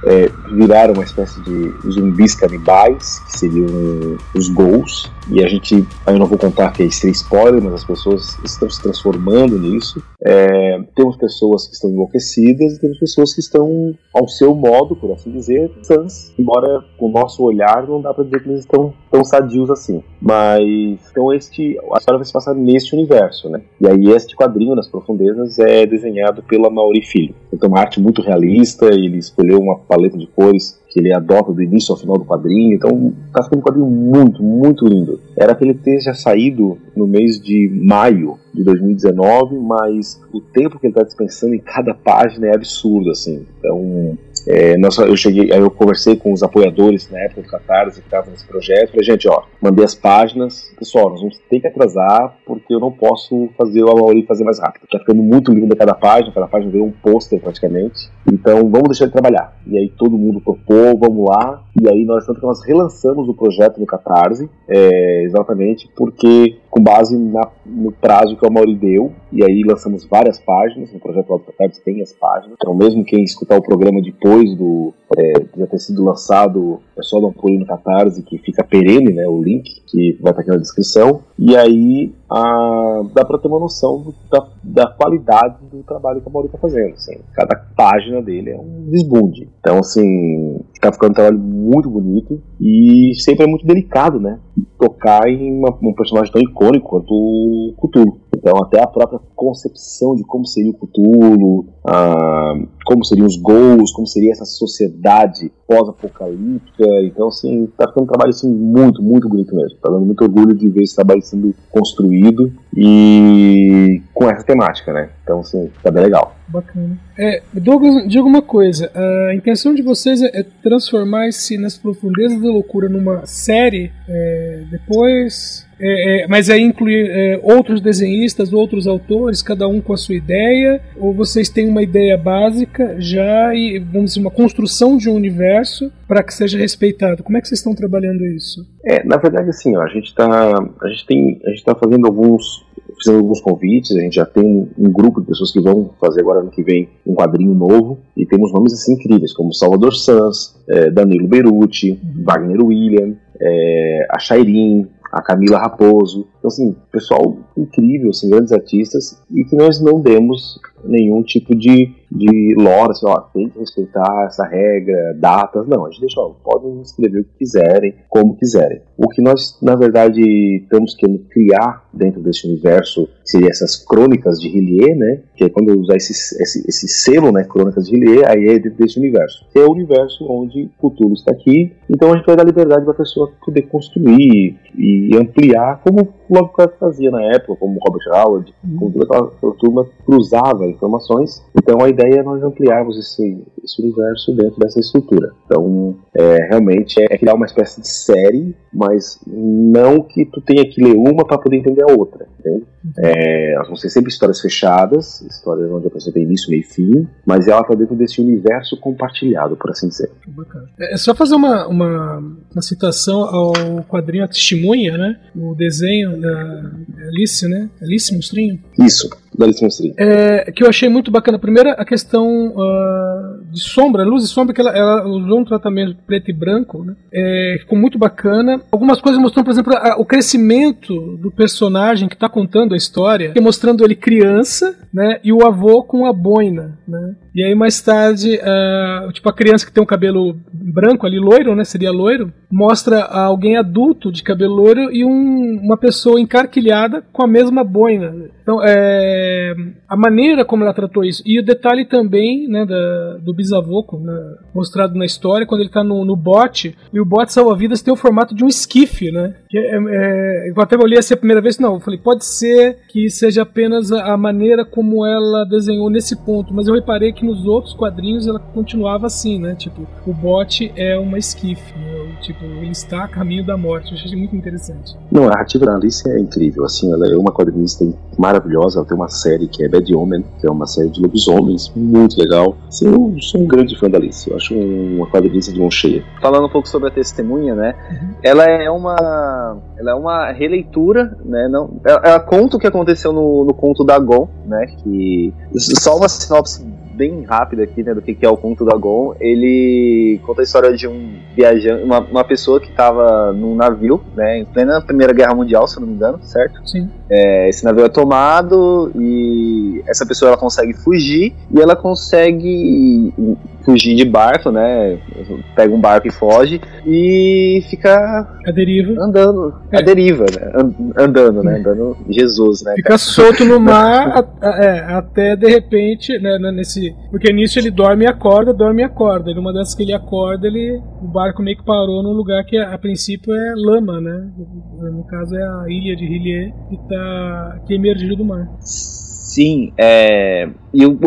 é, viraram uma espécie de zumbis canibais, que seriam os ghouls. E a gente, aí eu não vou contar que é esse spoiler, mas as pessoas estão se transformando nisso. É, temos pessoas que estão enlouquecidas e temos pessoas que estão ao seu modo, por assim dizer, sãs. Embora com o nosso olhar não dá para dizer que eles estão tão sadios assim. Mas então este a história vai se passar neste universo, né? E aí este quadrinho nas profundezas é desenhado pela Mauri Filho. Então uma arte muito realista, ele escolheu uma paleta de cores que ele adota do início ao final do quadrinho. Então tá ficando um quadrinho muito, muito lindo. Era que ele tenha saído no mês de maio de 2019, mas o tempo que ele está dispensando em cada página é absurdo, assim. Então, é, nós, eu cheguei, aí eu conversei com os apoiadores na época do Catarse que estavam nesse projeto. Falei, gente, ó, mandei as páginas. Pessoal, nós vamos ter que atrasar porque eu não posso fazer o Amauri fazer mais rápido. Tá ficando muito lindo cada página, cada página veio um pôster praticamente. Então vamos deixar ele trabalhar. E aí todo mundo topou, vamos lá. E aí nós, tanto que nós relançamos o projeto no Catarse, é, exatamente porque com base na, no prazo que o Amauri deu. E aí lançamos várias páginas. No projeto do Catarse tem as páginas. Então mesmo quem escutar o programa depois do é, já ter sido lançado, é só dar um pulinho no Catarse que fica perene, né, o link, que vai estar aqui na descrição. E aí a, dá para ter uma noção do, da, da, qualidade do trabalho que a Mauri está fazendo. Assim. Cada página dele é um desbunde. Então, assim, está ficando um trabalho muito bonito e sempre é muito delicado, né? Tocar em uma, um personagem tão icônico quanto o Cthulhu. Então, até a própria concepção de como seria o Cthulhu, ah, como seriam os gols, como seria essa sociedade pós-apocalíptica. Então, assim, tá ficando um trabalho assim, muito, muito bonito mesmo. Tá dando muito orgulho de ver esse trabalho sendo construído evoluído e com essa temática, né? Então, assim, tá bem legal. Bacana. É, Douglas, diga uma coisa. A intenção de vocês é transformar esse Nas Profundezas da Loucura numa série é, depois é, é, mas aí incluir é, outros desenhistas, outros autores, cada um com a sua ideia? Ou vocês têm uma ideia básica já e, vamos dizer, uma construção de um universo para que seja respeitado? Como é que vocês estão trabalhando isso? É, na verdade, assim, ó, a gente está a gente tem a gente está fazendo alguns fizemos alguns convites, a gente já tem um, um, grupo de pessoas que vão fazer agora ano que vem um quadrinho novo e temos nomes assim incríveis como Salvador Sanz, é, Danilo Beruti. Wagner William, é, a Shairin, a Camila Raposo. Então, assim, pessoal incrível, assim, grandes artistas, e que nós não demos nenhum tipo de, de lore, assim, ó, tem que respeitar essa regra, datas, não, a gente deixa, ó, podem escrever o que quiserem, como quiserem. O que nós, na verdade, estamos querendo criar dentro desse universo seria essas crônicas de Hillier, né, que é quando eu usar esse, esse, esse selo, né, crônicas de Hillier, aí é dentro desse universo. Que é o universo onde o Cthulhu está aqui, então a gente vai dar liberdade para a pessoa poder construir e ampliar, como o Lovecraft fazia na época, como Robert Howard, como toda aquela, aquela turma cruzava informações. Então a ideia é nós ampliarmos esse, esse universo dentro dessa estrutura. Então, é, realmente é criar uma espécie de série, mas não que tu tenha que ler uma para poder entender a outra, entende? É, elas vão ser sempre histórias fechadas, histórias onde a pessoa tem início, meio e fim, mas ela está dentro desse universo compartilhado, por assim dizer. É, é só fazer uma, uma, uma citação ao quadrinho A Testemunha, né? O desenho da Alice, né? Alice Mostrinho. Isso da Alice. É, que eu achei muito bacana. Primeiro, a questão uh, de sombra, luz e sombra, que ela, ela, usou um tratamento preto e branco, né? É, ficou muito bacana. Algumas coisas mostrando, por exemplo, a, o crescimento do personagem que está contando a história, mostrando ele criança, né? E o avô com a boina, né? E aí mais tarde, uh, tipo a criança que tem um cabelo branco ali, loiro, né? Seria loiro, mostra alguém adulto de cabelo loiro e um, uma pessoa encarquilhada com a mesma boina. Então, é, a maneira como ela tratou isso. E o detalhe também, né, da, do bisavô, né, mostrado na história, quando ele está no, no bote, e o bote salva-vidas tem o formato de um esquife, né? Que é, é, eu até olhei assim a primeira vez, não, eu falei, pode ser que seja apenas a maneira como ela desenhou nesse ponto, mas eu reparei que nos outros quadrinhos ela continuava assim, né? Tipo, o bot é uma esquife, né? tipo, ele está a caminho da morte. Eu achei muito interessante. Não, a narrativa da Alice é incrível, assim, ela é uma quadrinista maravilhosa, ela tem uma série que é Bad Omen, que é uma série de lobisomens muito legal. Assim, eu sou um grande fã da Alice, eu acho uma quadrinista de mão cheia. Falando um pouco sobre a testemunha, né? Uhum. Ela é uma ela é uma releitura, né? Não, ela, ela conta o que aconteceu no, no conto da Gon, né? Que só uma sinopse bem rápida aqui, né, do que, é o conto do Agon. Ele conta a história de um viajante, uma, uma pessoa que estava num navio, né, em plena Primeira Guerra Mundial, se não me engano, certo? Sim. É, esse navio é tomado e essa pessoa ela consegue fugir e ela consegue fugir de barco, né? Pega um barco e foge e fica a deriva. andando, é. a deriva, né? andando, né? Andando Jesus, né? Fica solto no mar é, até de repente, né? Nesse, porque nisso ele dorme e acorda, dorme e acorda. E numa dessas que ele acorda, ele o barco meio que parou num lugar que a, princípio é lama, né? No caso é a ilha de Hillier que tá que emergiu do mar. Sim, é, e o,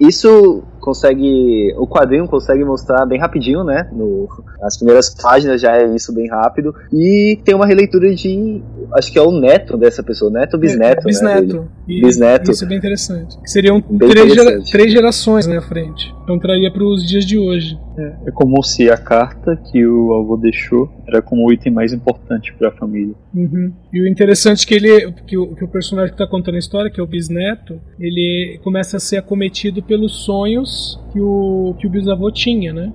isso consegue. O quadrinho consegue mostrar bem rapidinho, né? No, as primeiras páginas já é isso bem rápido. E tem uma releitura de. Acho que é o neto dessa pessoa, neto ou bisneto. É, bisneto. Né, bisneto. Isso é bem interessante. Seriam três, gera, três gerações na frente. Então traria para os dias de hoje. É, é como se a carta que o avô deixou era como o item mais importante para a família. Uhum. E o interessante é que ele, que o, que o personagem que está contando a história, que é o bisneto, ele começa ser acometido pelos sonhos que o, que o bisavô tinha, né?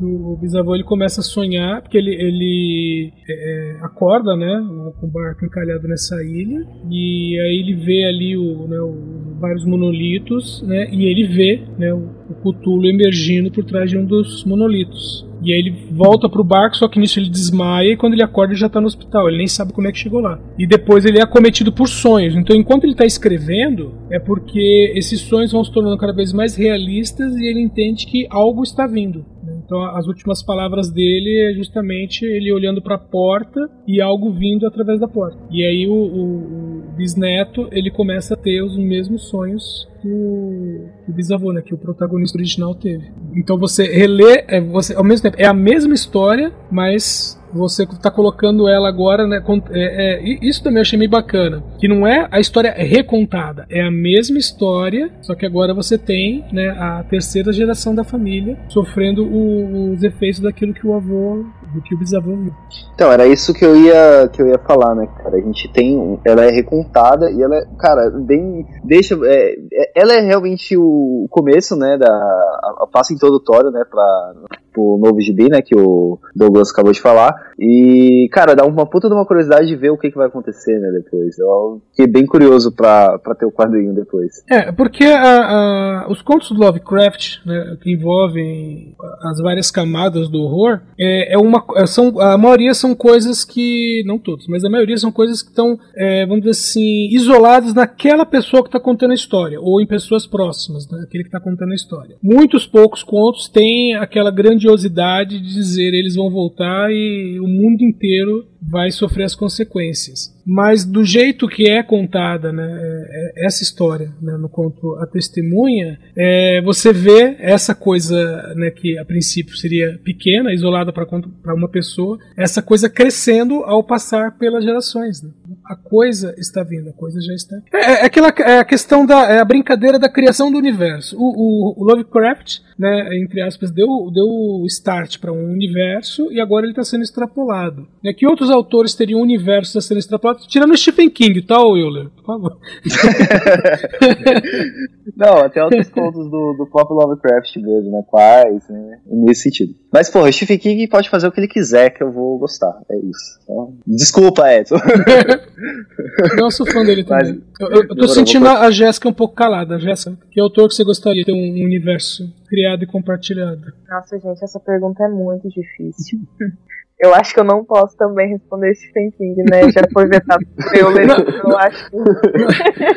O, o bisavô ele começa a sonhar, porque ele, ele é, acorda, né? Com o barco encalhado nessa ilha, e aí ele vê ali o, né, o, vários monolitos, né? E ele vê né, o, o Cthulhu emergindo por trás de um dos monolitos. E aí ele volta pro barco, só que nisso ele desmaia e quando ele acorda ele já tá no hospital, ele nem sabe como é que chegou lá. E depois ele é acometido por sonhos. Então enquanto ele tá escrevendo, é porque esses sonhos vão se tornando cada vez mais realistas e ele entende que algo está vindo. Então as últimas palavras dele é justamente ele olhando para a porta e algo vindo através da porta. E aí o, o, o bisneto ele começa a ter os mesmos sonhos que o, que o bisavô, né, que o protagonista original teve. Então você relê, é, você, ao mesmo tempo é a mesma história, mas você está colocando ela agora, né? É, é, isso também eu achei meio bacana. Que não é a história recontada, é a mesma história, só que agora você tem né, a terceira geração da família sofrendo o, os efeitos daquilo que o avô, do que o bisavô viu. Então, era isso que eu ia, que eu ia falar, né, cara? A gente tem. Ela é recontada e ela é, cara, bem. Deixa. É, é ela é realmente o começo, né, da. A, a passo introdutório, né, pra pro novo gibi, né, que o Douglas acabou de falar. E, cara, dá uma puta de uma curiosidade de ver o que, que vai acontecer, né, depois. Eu fiquei bem curioso pra, pra ter o quadrinho depois. É, porque a, a, os contos do Lovecraft, né, que envolvem as várias camadas do horror, é, é uma, é, são, a maioria são coisas que, não todos, mas a maioria são coisas que estão, é, vamos dizer assim, isoladas naquela pessoa que está contando a história, ou em pessoas próximas, né, aquele que está contando a história. Muitos poucos contos têm aquela grandiosidade de dizer eles vão voltar e o mundo inteiro vai sofrer as consequências. Mas do jeito que é contada né, é, é, essa história né, no conto A Testemunha, é, você vê essa coisa né, que a princípio seria pequena, isolada para uma pessoa, essa coisa crescendo ao passar pelas gerações. Né? A coisa está vindo, a coisa já está. É, é aquela é a questão da é a brincadeira da criação do universo. O, o, o Lovecraft, né, entre aspas, deu, deu start para um universo e agora ele está sendo extrapolado. É que outros autores teriam universos a serem extrapolados, tirando Stephen King, tá, Euler? Por favor. Não, até outros contos do, do próprio Lovecraft mesmo, né? Quais, né? Nesse sentido. Mas, porra, Stephen King pode fazer o que ele quiser, que eu vou gostar. É isso. Então, desculpa, Edson. Não, sou fã dele também. Mas, eu, eu, eu tô sentindo vou... a Jéssica um pouco calada. Jéssica, que autor que você gostaria de ter um universo criado e compartilhado? Nossa, gente, essa pergunta é muito difícil. Eu acho que eu não posso também responder Stephen King, né? Já foi vetado por eu, eu acho.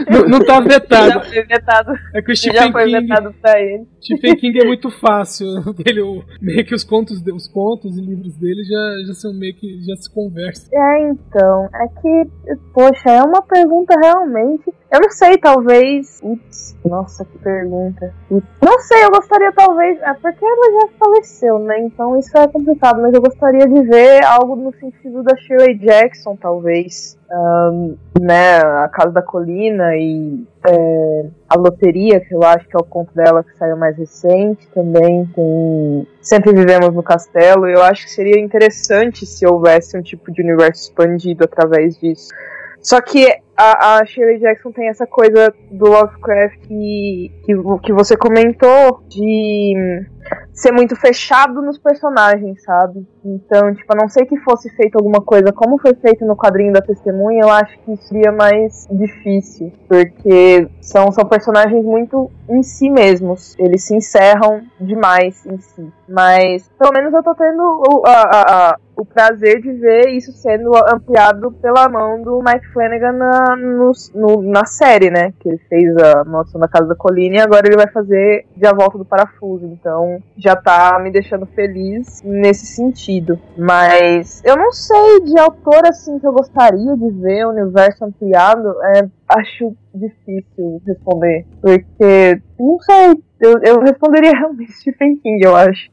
Não, não tá vetado. Já foi vetado. É que o Stephen já foi King, vetado pra ele. Stephen King é muito fácil. Ele, meio que os contos, os contos e livros dele já, já são meio que já se conversam. É, então. É que, poxa, é uma pergunta realmente eu não sei, talvez. Ups, nossa, que pergunta. Não sei, eu gostaria talvez. É porque ela já faleceu, né? Então isso é complicado, mas eu gostaria de ver algo no sentido da Shirley Jackson, talvez. Um, né, a Casa da Colina e é, a Loteria, que eu acho que é o conto dela que saiu mais recente, também tem Sempre Vivemos no Castelo, eu acho que seria interessante se houvesse um tipo de universo expandido através disso. Só que a, a Shirley Jackson tem essa coisa do Lovecraft que, que, que você comentou de ser muito fechado nos personagens, sabe? Então, tipo, a não ser que fosse feito alguma coisa como foi feito no quadrinho da testemunha, eu acho que seria mais difícil, porque são, são personagens muito em si mesmos, eles se encerram demais em si. Mas, pelo menos eu tô tendo o, a, a, o prazer de ver isso sendo ampliado pela mão do Mike Flanagan na, no, no, na série, né? Que ele fez a Maldição da Casa da Colina e agora ele vai fazer de A Volta do Parafuso. Então, já tá me deixando feliz nesse sentido. Mas eu não sei de autor assim que eu gostaria de ver o universo ampliado. É, acho difícil responder. Porque, não sei, eu, eu responderia realmente Stephen King, eu acho.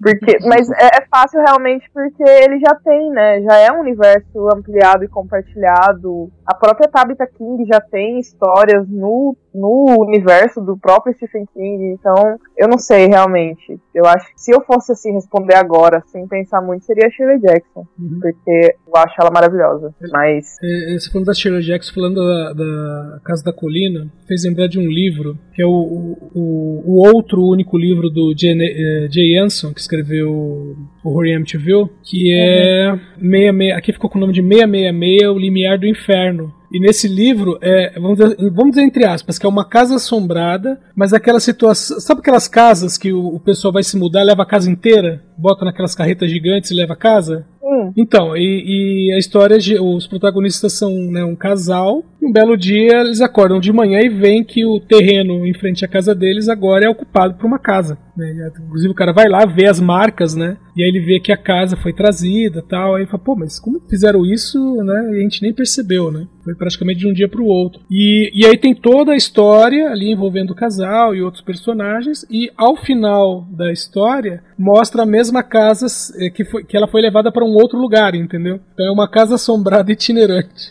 Porque, mas é, é fácil realmente porque ele já tem, né? Já é um universo ampliado e compartilhado. A própria Tabitha King já tem histórias no, no universo do próprio Stephen King. Então, eu não sei realmente. Eu acho que se eu fosse assim responder agora, sem pensar muito, seria a Shirley Jackson. Uhum. Porque eu acho ela maravilhosa. Mas. É, você falando da Shirley Jackson, falando da, da Casa da Colina, fez lembrar de um livro, que é o, o, o outro único livro do Jay, eh, Jay Anson, que escreveu o Horror em Amityville, que é. 66, aqui ficou com o nome de 666, O Limiar do Inferno. E nesse livro, é, vamos, dizer, vamos dizer entre aspas, que é uma casa assombrada, mas aquela situação. Sabe aquelas casas que o, o pessoal vai se mudar, leva a casa inteira, bota naquelas carretas gigantes e leva a casa? Hum, Então, e, e a história de. Os protagonistas são né, um casal. E um belo dia eles acordam de manhã e veem que o terreno em frente à casa deles agora é ocupado por uma casa. né? Inclusive o cara vai lá, vê as marcas, né? E aí ele vê que a casa foi trazida tal. Aí ele fala, pô, mas como fizeram isso, né? E a gente nem percebeu, né? Foi praticamente de um dia para o outro. E, e aí tem toda a história ali envolvendo o casal e outros personagens. E ao final da história, mostra a mesma casa eh, que, foi, que ela foi levada para um outro lugar, entendeu? Então é uma casa assombrada itinerante.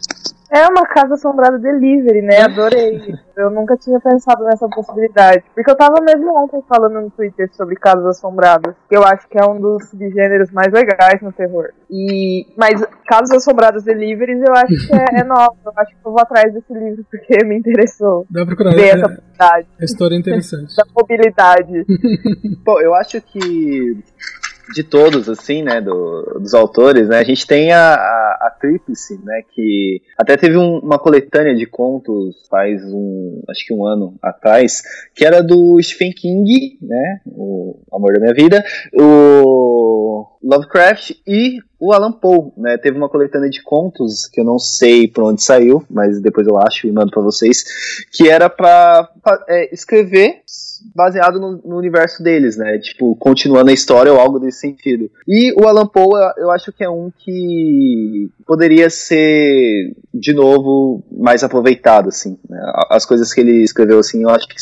É uma casa assombrada delivery, né? Adorei. Eu nunca tinha pensado nessa possibilidade. Porque eu tava mesmo ontem falando no Twitter sobre casas assombradas. Que eu acho que é um dos subgêneros mais legais no terror. E... Mas casas assombradas deliveries eu acho que é, é nova. Eu acho que eu vou atrás desse livro porque me interessou. Dá pra procurar. Ver É, essa possibilidade. a história é interessante. Da mobilidade. Bom, eu acho que de todos, assim, né, do- dos autores, né, a gente tem a, a, a Tríplice, né, que até teve um- uma coletânea de contos faz um, acho que um ano atrás, que era do Stephen King, né, o Amor da Minha Vida, o Lovecraft e o Alan Poe, né, teve uma coletânea de contos que eu não sei por onde saiu, mas depois eu acho e mando pra vocês, que era pra fa- é, escrever baseado no, no universo deles, né? Tipo, continuando a história ou algo desse sentido. E o Alan Poe, eu- acho que é um que poderia ser, de novo, mais aproveitado, assim. né? As coisas que ele escreveu, assim, eu acho que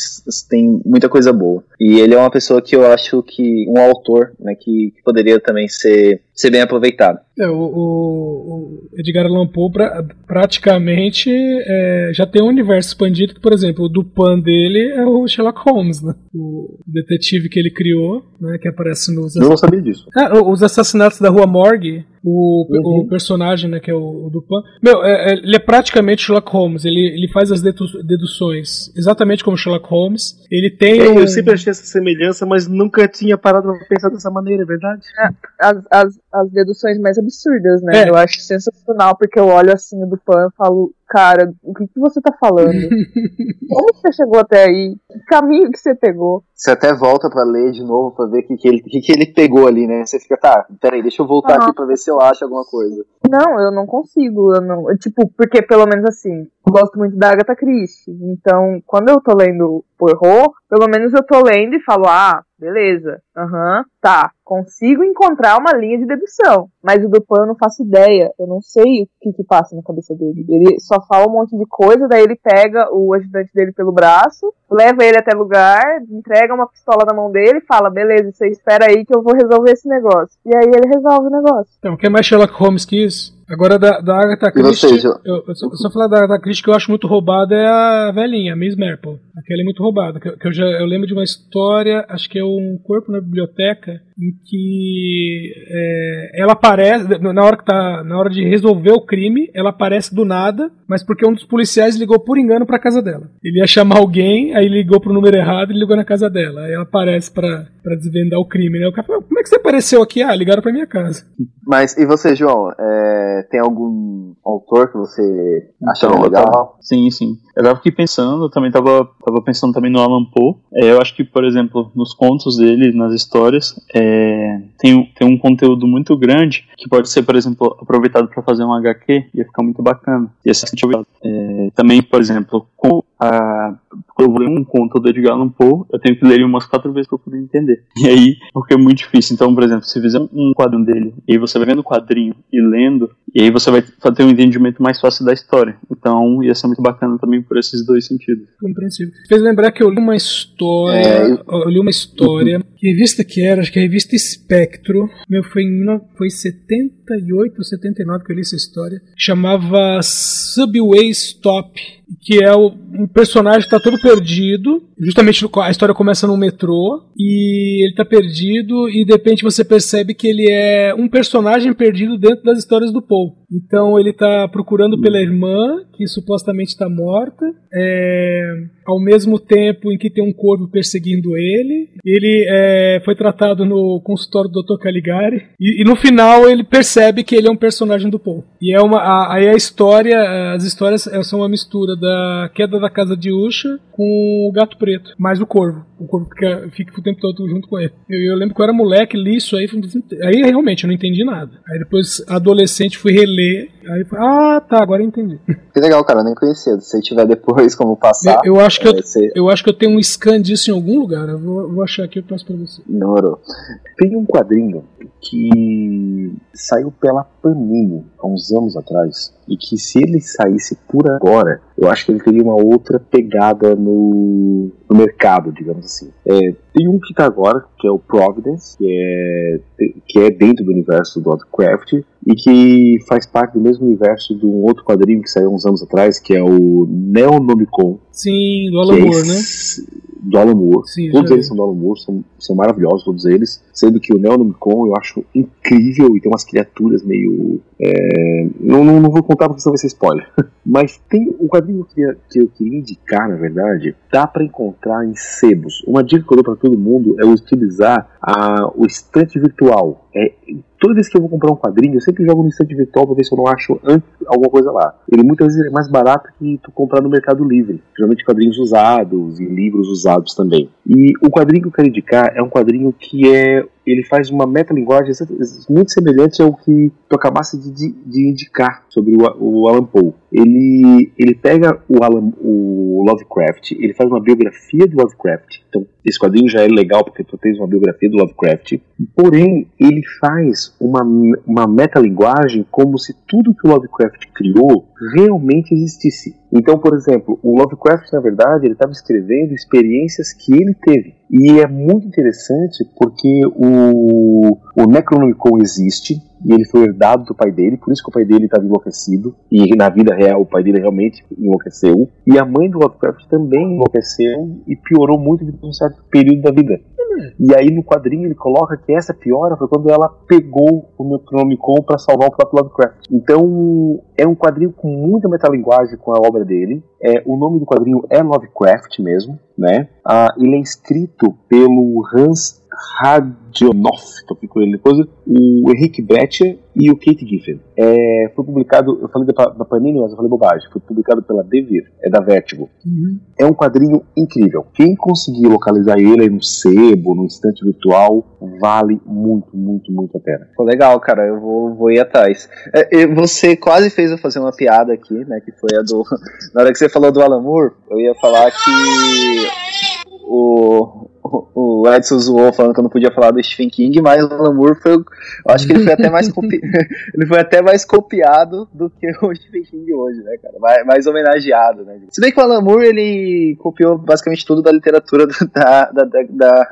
tem muita coisa boa. E ele é uma pessoa que eu acho que, um autor, né, que, que poderia também ser, ser bem aproveitado. É, o, o- Edgar Allan Poe pra- praticamente é, já tem um universo expandido que, por exemplo, o Dupin dele é o Sherlock Holmes, né? O detetive que ele criou, né? Que aparece nos Eu não sabia disso. Ah, os assassinatos da Rua Morgue, o, Uhum. o personagem, né, que é o, o Dupin. Meu, é- é- ele é praticamente Sherlock Holmes. Ele, ele faz as dedu- deduções exatamente como Sherlock Holmes. Ele tem. É, um- eu sempre achei essa semelhança, mas nunca tinha parado pra pensar dessa maneira, é verdade? As, as, as deduções mais absurdas, né? É. Eu acho sensacional, porque eu olho assim o do Pan e falo, cara, o que, que você tá falando? Como você chegou até aí? Que caminho que você pegou? Você até volta pra ler de novo pra ver o que, que, ele, que, que ele pegou ali, né? Você fica, tá, peraí, deixa eu voltar aqui pra ver se eu acho alguma coisa. Não, eu não consigo. Eu não, tipo, porque pelo menos assim, eu gosto muito da Agatha Christie. Então, quando eu tô lendo Poirot, pelo menos eu tô lendo e falo, ah, beleza, aham, tá, consigo encontrar uma linha de dedução. Mas o Dupin eu não faço ideia, eu não sei o que que passa na cabeça dele. Ele só fala um monte de coisa, daí ele pega o ajudante dele pelo braço, leva ele até lugar, entrega uma pistola na mão dele e fala, beleza, você espera aí que eu vou resolver esse negócio. E aí ele resolve o negócio. Então, quer mais Sherlock Holmes que isso? Agora, da, da Agatha você, Christie, Jo? eu, eu só, falar da Agatha Christie que eu acho muito roubada é a velhinha, a Miss Marple. Aquela é muito roubada. Que, eu- que eu, já, eu lembro de uma história, acho que é um corpo na biblioteca, em que é, ela aparece, na hora, que tá, na hora de resolver o crime, ela aparece do nada, mas porque um dos policiais ligou por engano pra casa dela. Ele ia chamar alguém, aí ligou pro número errado e ligou na casa dela. Aí ela aparece pra, pra desvendar o crime, né? O cara falou, como é que você apareceu aqui? Ah, ligaram pra minha casa. Mas, e você, João? É, tem algum autor que você acha Então, legal? sim, sim. Eu tava aqui pensando, eu também tava, tava pensando também no Alan Poe. É, eu acho que, por exemplo, nos contos dele, nas histórias, é, tem, um- tem um conteúdo muito grande que pode ser, por exemplo, aproveitado para fazer um HQ, ia ficar muito bacana. Ia ser. É, também, por exemplo, com a, quando eu vou ler um conto do Edgar Allan Poe, eu tenho que ler ele umas quatro vezes pra poder entender. E aí, porque é muito difícil. Então, por exemplo, se fizer um quadrinho dele, e aí você vai vendo o quadrinho e lendo, e aí você vai ter um entendimento mais fácil da história. Então, ia ser muito bacana também por esses dois sentidos. Compreensível. Fez lembrar que eu li uma história. É, eu- eu li uma história. Que revista que era? Acho que é a revista Espectro. Meu, foi em foi 78 ou 79 que eu li essa história. Chamava Subway Stop. Que é o- um personagem que tá todo perdido. Justamente a história começa no metrô. E ele tá perdido. E de repente você percebe que ele é um personagem perdido dentro das histórias do Poe. Então ele tá procurando pela irmã, que supostamente está morta. É, ao mesmo tempo em que tem um corvo perseguindo ele. Ele é, foi tratado no consultório do Dr. Caligari. E, e no final ele percebe que ele é um personagem do Poe. E é uma. Aí a história, as histórias eh, são uma mistura da queda da casa de Usha com o gato preto, mais o corvo. O corvo fica, fica o tempo todo junto com ele. Eu, eu lembro que eu era moleque, li isso aí. Aí realmente eu não entendi nada. Aí depois, adolescente, fui reler. Aí ah, tá, agora eu entendi. Que legal, cara, eu nem conhecia. Se tiver depois como passar. Eu, eu acho que eu, você eu acho que eu tenho um scan disso em algum lugar. Eu vou, vou achar aqui e passo pra você. ignorou. Tem um quadrinho que saiu pela Panini há uns anos atrás e que se ele saísse por agora, eu acho que ele teria uma outra pegada no, no mercado, digamos assim. É, tem um que tá agora, que é o Providence, que é, que é dentro do universo do Lovecraft e que faz parte do mesmo universo de um outro quadrinho que saiu uns anos atrás, que é o Neonomicon. Sim, do Alan é Moore, né? Do Alan Moore. Sim, todos eles são do Alan Moore, são, são maravilhosos, todos eles. Sendo que o Neonomicon eu acho incrível e tem umas criaturas meio. é, não, não, não vou contar porque senão vai ser spoiler. Mas tem um quadrinho que, que eu queria indicar, na verdade, dá pra encontrar em sebos. Uma dica que eu dou pra todo mundo é utilizar a, o estante virtual. É, toda vez que eu vou comprar um quadrinho, eu sempre jogo no estante virtual pra ver se eu não acho antes alguma coisa lá. Ele muitas vezes é mais barato que tu comprar no Mercado Livre. Geralmente quadrinhos usados e livros usados também. E o quadrinho que eu quero indicar é um quadrinho que é. Ele faz uma metalinguagem muito semelhante ao que tu acabasse de, de- indicar sobre o, o Alan Poe. Ele, ele pega o, Alan, o Lovecraft, ele faz uma biografia do Lovecraft. Então, esse quadrinho já é legal porque tu tens uma biografia do Lovecraft. Porém, ele faz uma, uma metalinguagem como se tudo que o Lovecraft criou realmente existisse. Então, por exemplo, o Lovecraft, na verdade, ele estava escrevendo experiências que ele teve. E é muito interessante porque o, o Necronomicon existe e ele foi herdado do pai dele, por isso que o pai dele estava enlouquecido. E na vida real, o pai dele realmente enlouqueceu. E a mãe do Lovecraft também enlouqueceu e piorou muito de um certo período da vida. E aí no quadrinho ele coloca que essa piora foi quando ela pegou o Necronomicon para salvar o próprio Lovecraft. Então é um quadrinho com muita metalinguagem com a obra dele. É, o nome do quadrinho é Lovecraft mesmo, né? Ah, ele é escrito pelo Hans Radionoff, tô aqui com ele depois, o Henrique Brecher e o Kate Giffen. É, foi publicado, eu falei da, da Panini, mas eu falei bobagem, foi publicado pela Devir, é da Vertigo. Uhum. É um quadrinho incrível. Quem conseguir localizar ele aí no sebo, no instante virtual, vale muito, muito, muito a pena. Ficou legal, cara. Eu vou, vou ir atrás. É, você quase fez eu fazer uma piada aqui, né? Que foi a do. Na hora que você falou do Alan Moore, eu ia falar que o, o o Edson zoou falando que eu não podia falar do Stephen King, mas o Alan Moore foi. Eu acho que ele foi até mais copi... ele foi até mais copiado do que o Stephen King hoje, né, cara? Mais, mais homenageado, né? Se bem que o Alan Moore ele copiou basicamente tudo da literatura do, da, da, da, da-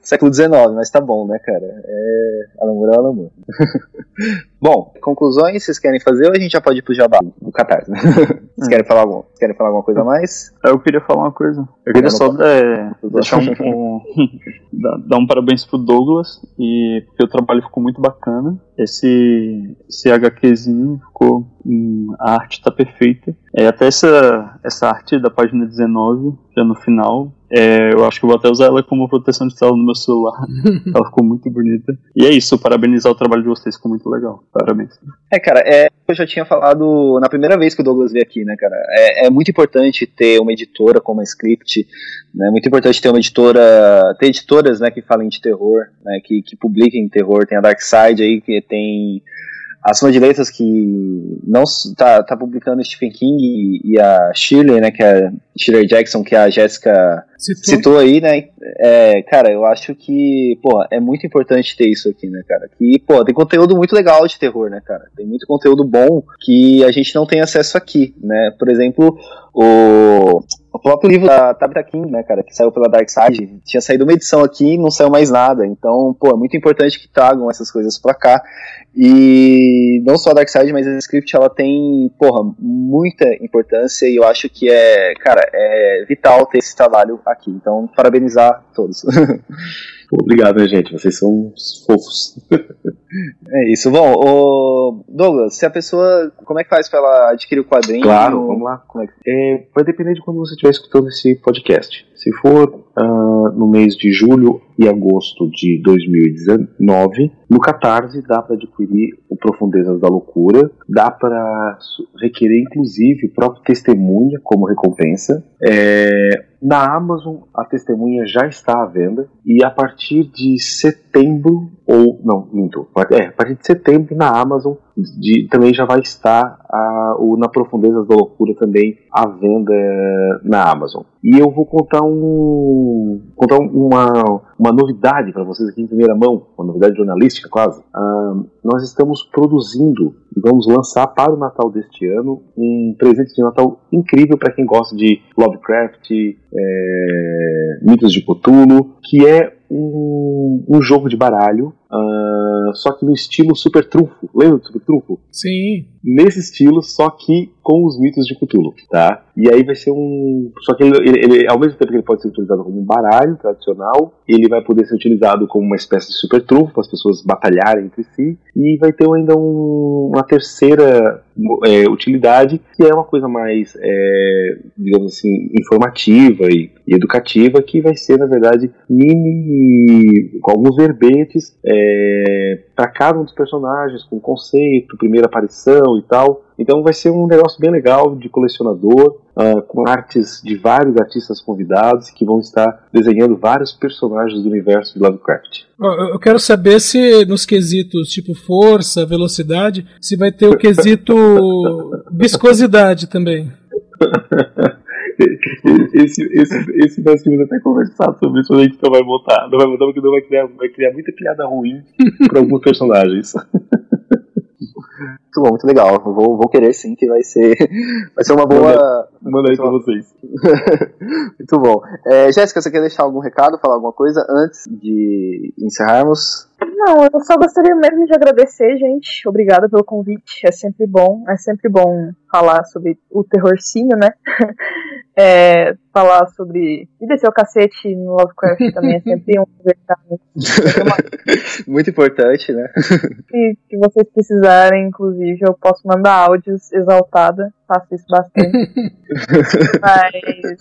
do século XIX, mas tá bom, né, cara? É, Alan Moore é Alan Moore. Bom, conclusões vocês querem fazer ou a gente já pode ir pro jabá do Catarse? né? Vocês querem falar, algum, vocês querem falar alguma coisa a mais? Eu queria falar uma coisa. Eu queria só é, deixar um, um- dar, um parabéns pro Douglas e porque o trabalho ficou muito bacana. Esse esse HQzinho ficou hum, a arte tá perfeita. É, até essa essa arte da página 19, já no final, é, eu acho que eu vou até usar ela como proteção de tela no meu celular. ela ficou muito bonita. E é isso, parabenizar o trabalho de vocês, ficou muito legal. Parabéns. É, cara, é, eu já tinha falado na primeira vez que o Douglas veio aqui, né, cara? É, é muito importante ter uma editora como a Script, né? É muito importante ter uma editora, ter editoras, né, que falem de terror, né, que, que publiquem terror. Tem a Dark Side aí, que tem a Soma de Letras que não tá, tá publicando Stephen King e, e a Shirley, né, que é a Shirley Jackson, que a Jéssica Citou. citou aí, né? É, cara, eu acho que, pô, é muito importante ter isso aqui, né, cara? Que, pô, tem conteúdo muito legal de terror, né, cara? Tem muito conteúdo bom que a gente não tem acesso aqui, né? Por exemplo, o, o próprio livro da Tabitha King, né, cara, que saiu pela Dark Side, tinha saído uma edição aqui e não saiu mais nada. Então, pô, é muito importante que tragam essas coisas pra cá. E não só a Dark Side, mas a Script, ela tem, porra, muita importância e eu acho que é, cara, é vital ter esse trabalho aqui. Então, parabenizar todos. Obrigado, né, gente? Vocês são fofos. é isso. Bom, o Douglas, se a pessoa, como é que faz pra ela adquirir o quadrinho? Claro, vamos lá. Como é que... É, vai depender de quando você estiver escutando esse podcast. Se for ah, no mês de julho e agosto de 2019, no Catarse dá para adquirir o Profundezas da Loucura, dá para requerer inclusive o próprio testemunha como recompensa. É, na Amazon a testemunha já está à venda e a partir de setembro ou não, minto, é, a partir de setembro na Amazon de- também já vai estar a- o Na Profundezas da Loucura também à venda na Amazon. E eu vou contar um contar uma, uma novidade para vocês aqui em primeira mão, uma novidade jornalística quase. Ah, nós estamos produzindo e vamos lançar para o Natal deste ano um presente de Natal incrível para quem gosta de Lovecraft, é, mitos de Cthulhu, que é um, um jogo de baralho, ah, só que no estilo Super Trunfo. Lembra do Super Trunfo? Sim. nesse estilo, só que com os mitos de Cthulhu, tá? E aí vai ser um. Só que ele, ele- ao mesmo tempo que ele pode ser utilizado como um baralho tradicional, ele vai poder ser utilizado como uma espécie de super trunfo para as pessoas batalharem entre si, e vai ter ainda um- uma terceira é, utilidade, que é uma coisa mais, é, digamos assim, informativa e, e educativa, que vai ser, na verdade, mini. com alguns verbetes para cada um dos personagens, com conceito, primeira aparição e tal. Então vai ser um negócio bem legal de colecionador, ah, com artes de vários artistas convidados que vão estar desenhando vários personagens do universo de Lovecraft. Eu eu quero saber se nos quesitos tipo força, velocidade, se vai ter o quesito viscosidade também. Esse, esse, esse nós tínhamos até conversado sobre isso, mas a gente não vai botar. Não vai botar porque não vai criar, vai criar muita piada ruim para alguns personagens. Muito bom, muito legal. Vou, vou querer sim, que vai ser, vai ser uma boa. Manda aí pra vocês. muito bom. É, Jéssica, você quer deixar algum recado, falar alguma coisa antes de encerrarmos? Não, eu só gostaria mesmo de agradecer, gente. Obrigada pelo convite. É sempre bom, é sempre bom falar sobre o terrorcinho, né? É, falar sobre. E descer o cacete no Lovecraft também é sempre um Muito importante, né? Se, se vocês precisarem, inclusive, eu posso mandar áudios exaltada. Faço isso bastante. Mas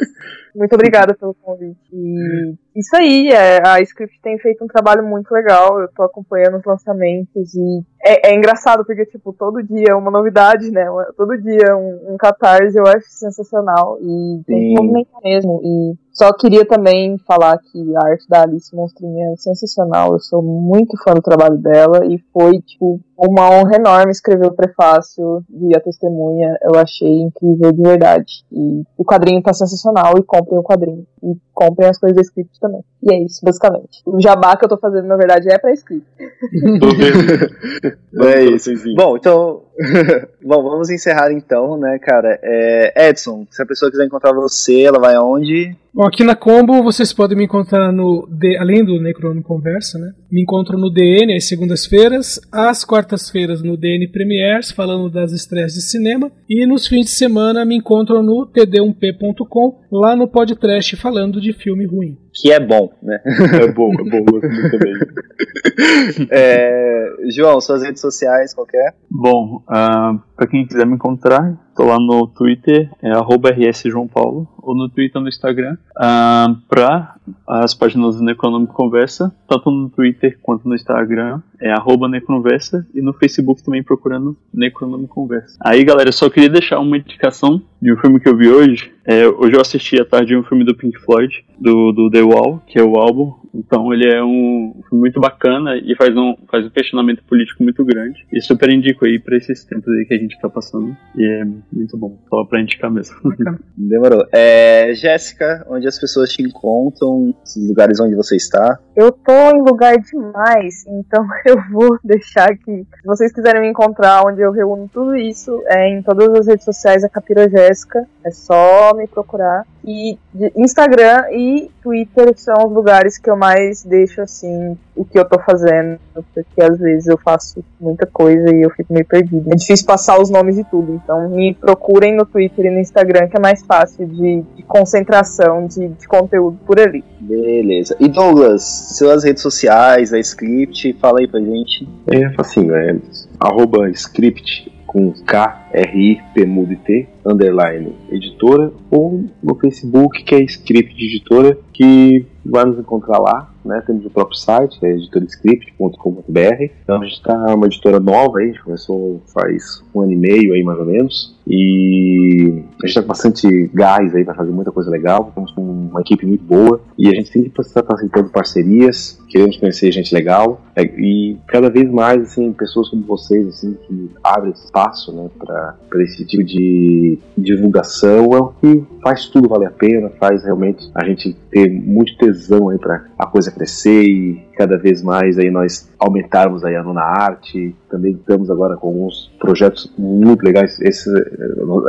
muito obrigada pelo convite. E isso aí, é, a Script tem feito um trabalho muito legal. Eu tô acompanhando os lançamentos e é, é engraçado porque, tipo, todo dia é uma novidade, né? Todo dia um, um catarse eu acho sensacional. E tem que movimentar mesmo. E só queria também falar que a arte da Alice Monstrinha é sensacional. Eu sou muito fã do trabalho dela e foi, tipo, uma honra enorme escrever o prefácio de A Testemunha. Eu achei incrível de verdade. E o quadrinho tá sensacional e comprem o quadrinho. E comprem as coisas da script também. E é isso, basicamente. O jabá que eu tô fazendo, na verdade, é pra script. É isso. Bom, então. Bom, vamos encerrar então, né, cara? É, Edson, se a pessoa quiser encontrar você, ela vai aonde? Bom, aqui na Combo vocês podem me encontrar no. D- além do Necrono Conversa, né? Me encontram no DN às segundas-feiras, às quartas-feiras no DN Premiers, falando das estreias de cinema. E nos fins de semana me encontram no td1p.com, lá no podcast falando de filme ruim. Que é bom, né? É bom, é bom, gosto muito também. É, João, suas redes sociais, qualquer? Bom, ah, pra quem quiser me encontrar, tô lá no Twitter, é arroba rsjoaopaulo, ou no Twitter ou no Instagram. Ah, pra as páginas do Necronômico Conversa, tanto no Twitter quanto no Instagram, é arroba Necronversa, e no Facebook também procurando Necronômico Conversa. Aí, galera, eu só queria deixar uma indicação de um filme que eu vi hoje. É, hoje eu assisti à tarde um filme do Pink Floyd, do, do The Wall, que é o álbum, Então ele é um filme muito bacana e faz um, faz um questionamento político muito grande. E super indico aí pra esses tempos aí que a gente tá passando. E é muito bom, só pra indicar mesmo. Demorou. É, Jéssica, onde as pessoas te encontram, os lugares onde você está. Eu tô em lugar demais, então eu vou deixar aqui. Se vocês quiserem me encontrar onde eu reúno tudo isso, é em todas as redes sociais da Capira Jéssica. É só me procurar. E de- Instagram e Twitter são os lugares que eu mais deixo assim o que eu tô fazendo, porque às vezes eu faço muita coisa e eu fico meio perdida. É difícil passar os nomes e tudo, então me procurem no Twitter e no Instagram que é mais fácil de, de concentração de, de conteúdo por ali. Beleza. E Douglas, suas redes sociais, a script, fala aí pra gente. É facinho, é arroba script com K, R, I, P, mudo e T, underline editora, ou no Facebook, que é Script Editora, que vai nos encontrar lá, né? Temos o próprio site, que é editorescript.com.br. Então a gente está uma editora nova aí, a gente começou faz um ano e meio aí mais ou menos. E a gente está com bastante gás aí para fazer muita coisa legal. Estamos com uma equipe muito boa e a gente tem que estar aceitando parcerias, queremos conhecer gente legal é, e cada vez mais assim pessoas como vocês assim que abrem espaço, né, para esse tipo de divulgação é o que faz tudo valer a pena, faz realmente a gente ter muito tesão aí para a coisa crescer e cada vez mais aí nós aumentarmos aí a nona arte. Também estamos agora com alguns projetos muito legais. Esse,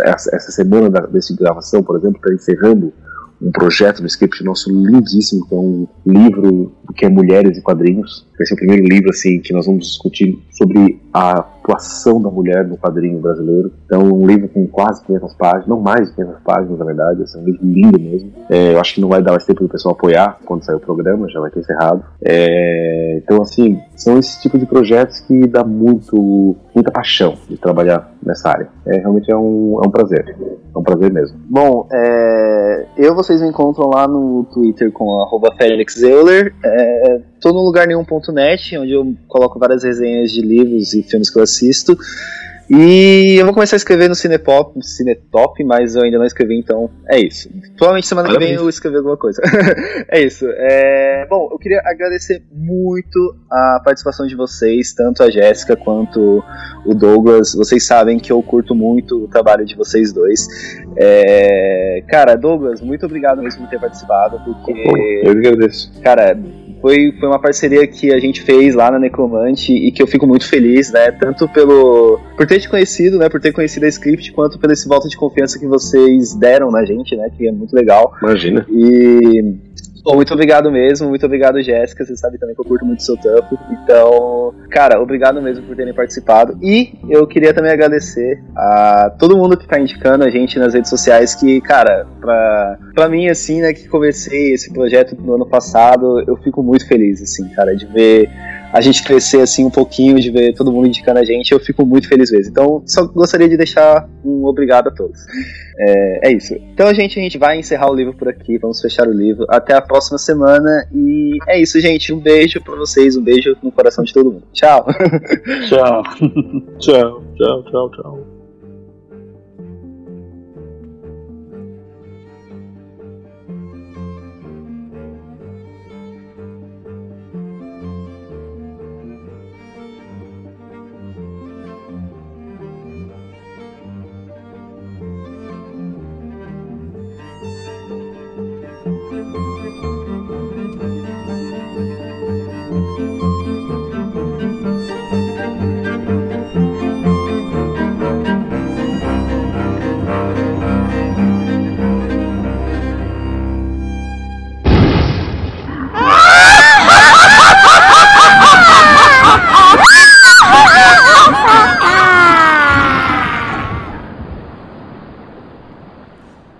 essa, essa semana da, dessa gravação, por exemplo, está encerrando um projeto no script nosso lindíssimo, que é um livro que é Mulheres e Quadrinhos. Vai ser o primeiro livro assim que nós vamos discutir sobre a atuação da mulher no quadrinho brasileiro. Então, um livro com quase 500 páginas, não mais de 500 páginas, na verdade. É um livro lindo mesmo. É, eu acho que não vai dar mais tempo do pessoal apoiar quando sair o programa, já vai ter encerrado. É, então, assim, são esse tipo de projetos que dá muito, muita paixão de trabalhar nessa área. É, realmente é um, é um prazer. É um prazer mesmo. Bom, é, eu vocês me encontram lá no Twitter com arroba Felix. É, tô no lugar nenhum.net, onde eu coloco várias resenhas de livros e filmes que eu assisto. E eu vou começar a escrever no Cinepop, Cinetop, mas eu ainda não escrevi, então é isso. Provavelmente semana que vem eu escrever alguma coisa. é isso. É, bom, eu queria agradecer muito a participação de vocês, tanto a Jéssica quanto o Douglas. Vocês sabem que eu curto muito o trabalho de vocês dois. É, cara, Douglas, muito obrigado mesmo por ter participado, porque. Eu que agradeço. Cara, foi, foi uma parceria que a gente fez lá na Necromante e que eu fico muito feliz, né? Tanto pelo por ter te conhecido, né? Por ter conhecido a script, quanto pelo esse voto de confiança que vocês deram na gente, né? Que é muito legal. Imagina. E Muito obrigado mesmo, muito obrigado, Jéssica. Você sabe também que eu curto muito o seu tampo. Então, cara, obrigado mesmo por terem participado. E eu queria também agradecer a todo mundo que tá indicando a gente nas redes sociais. Que, cara, pra, pra mim, assim, né, que comecei esse projeto no ano passado, eu fico muito feliz, assim, cara, de ver a gente crescer assim um pouquinho, de ver todo mundo indicando a gente, eu fico muito feliz mesmo. Então, só gostaria de deixar um obrigado a todos. É, é, isso. Então, gente, a gente vai encerrar o livro por aqui, vamos fechar o livro. Até a próxima semana. E é isso, gente. Um beijo pra vocês, um beijo no coração de todo mundo. Tchau. tchau. tchau, tchau, tchau, tchau.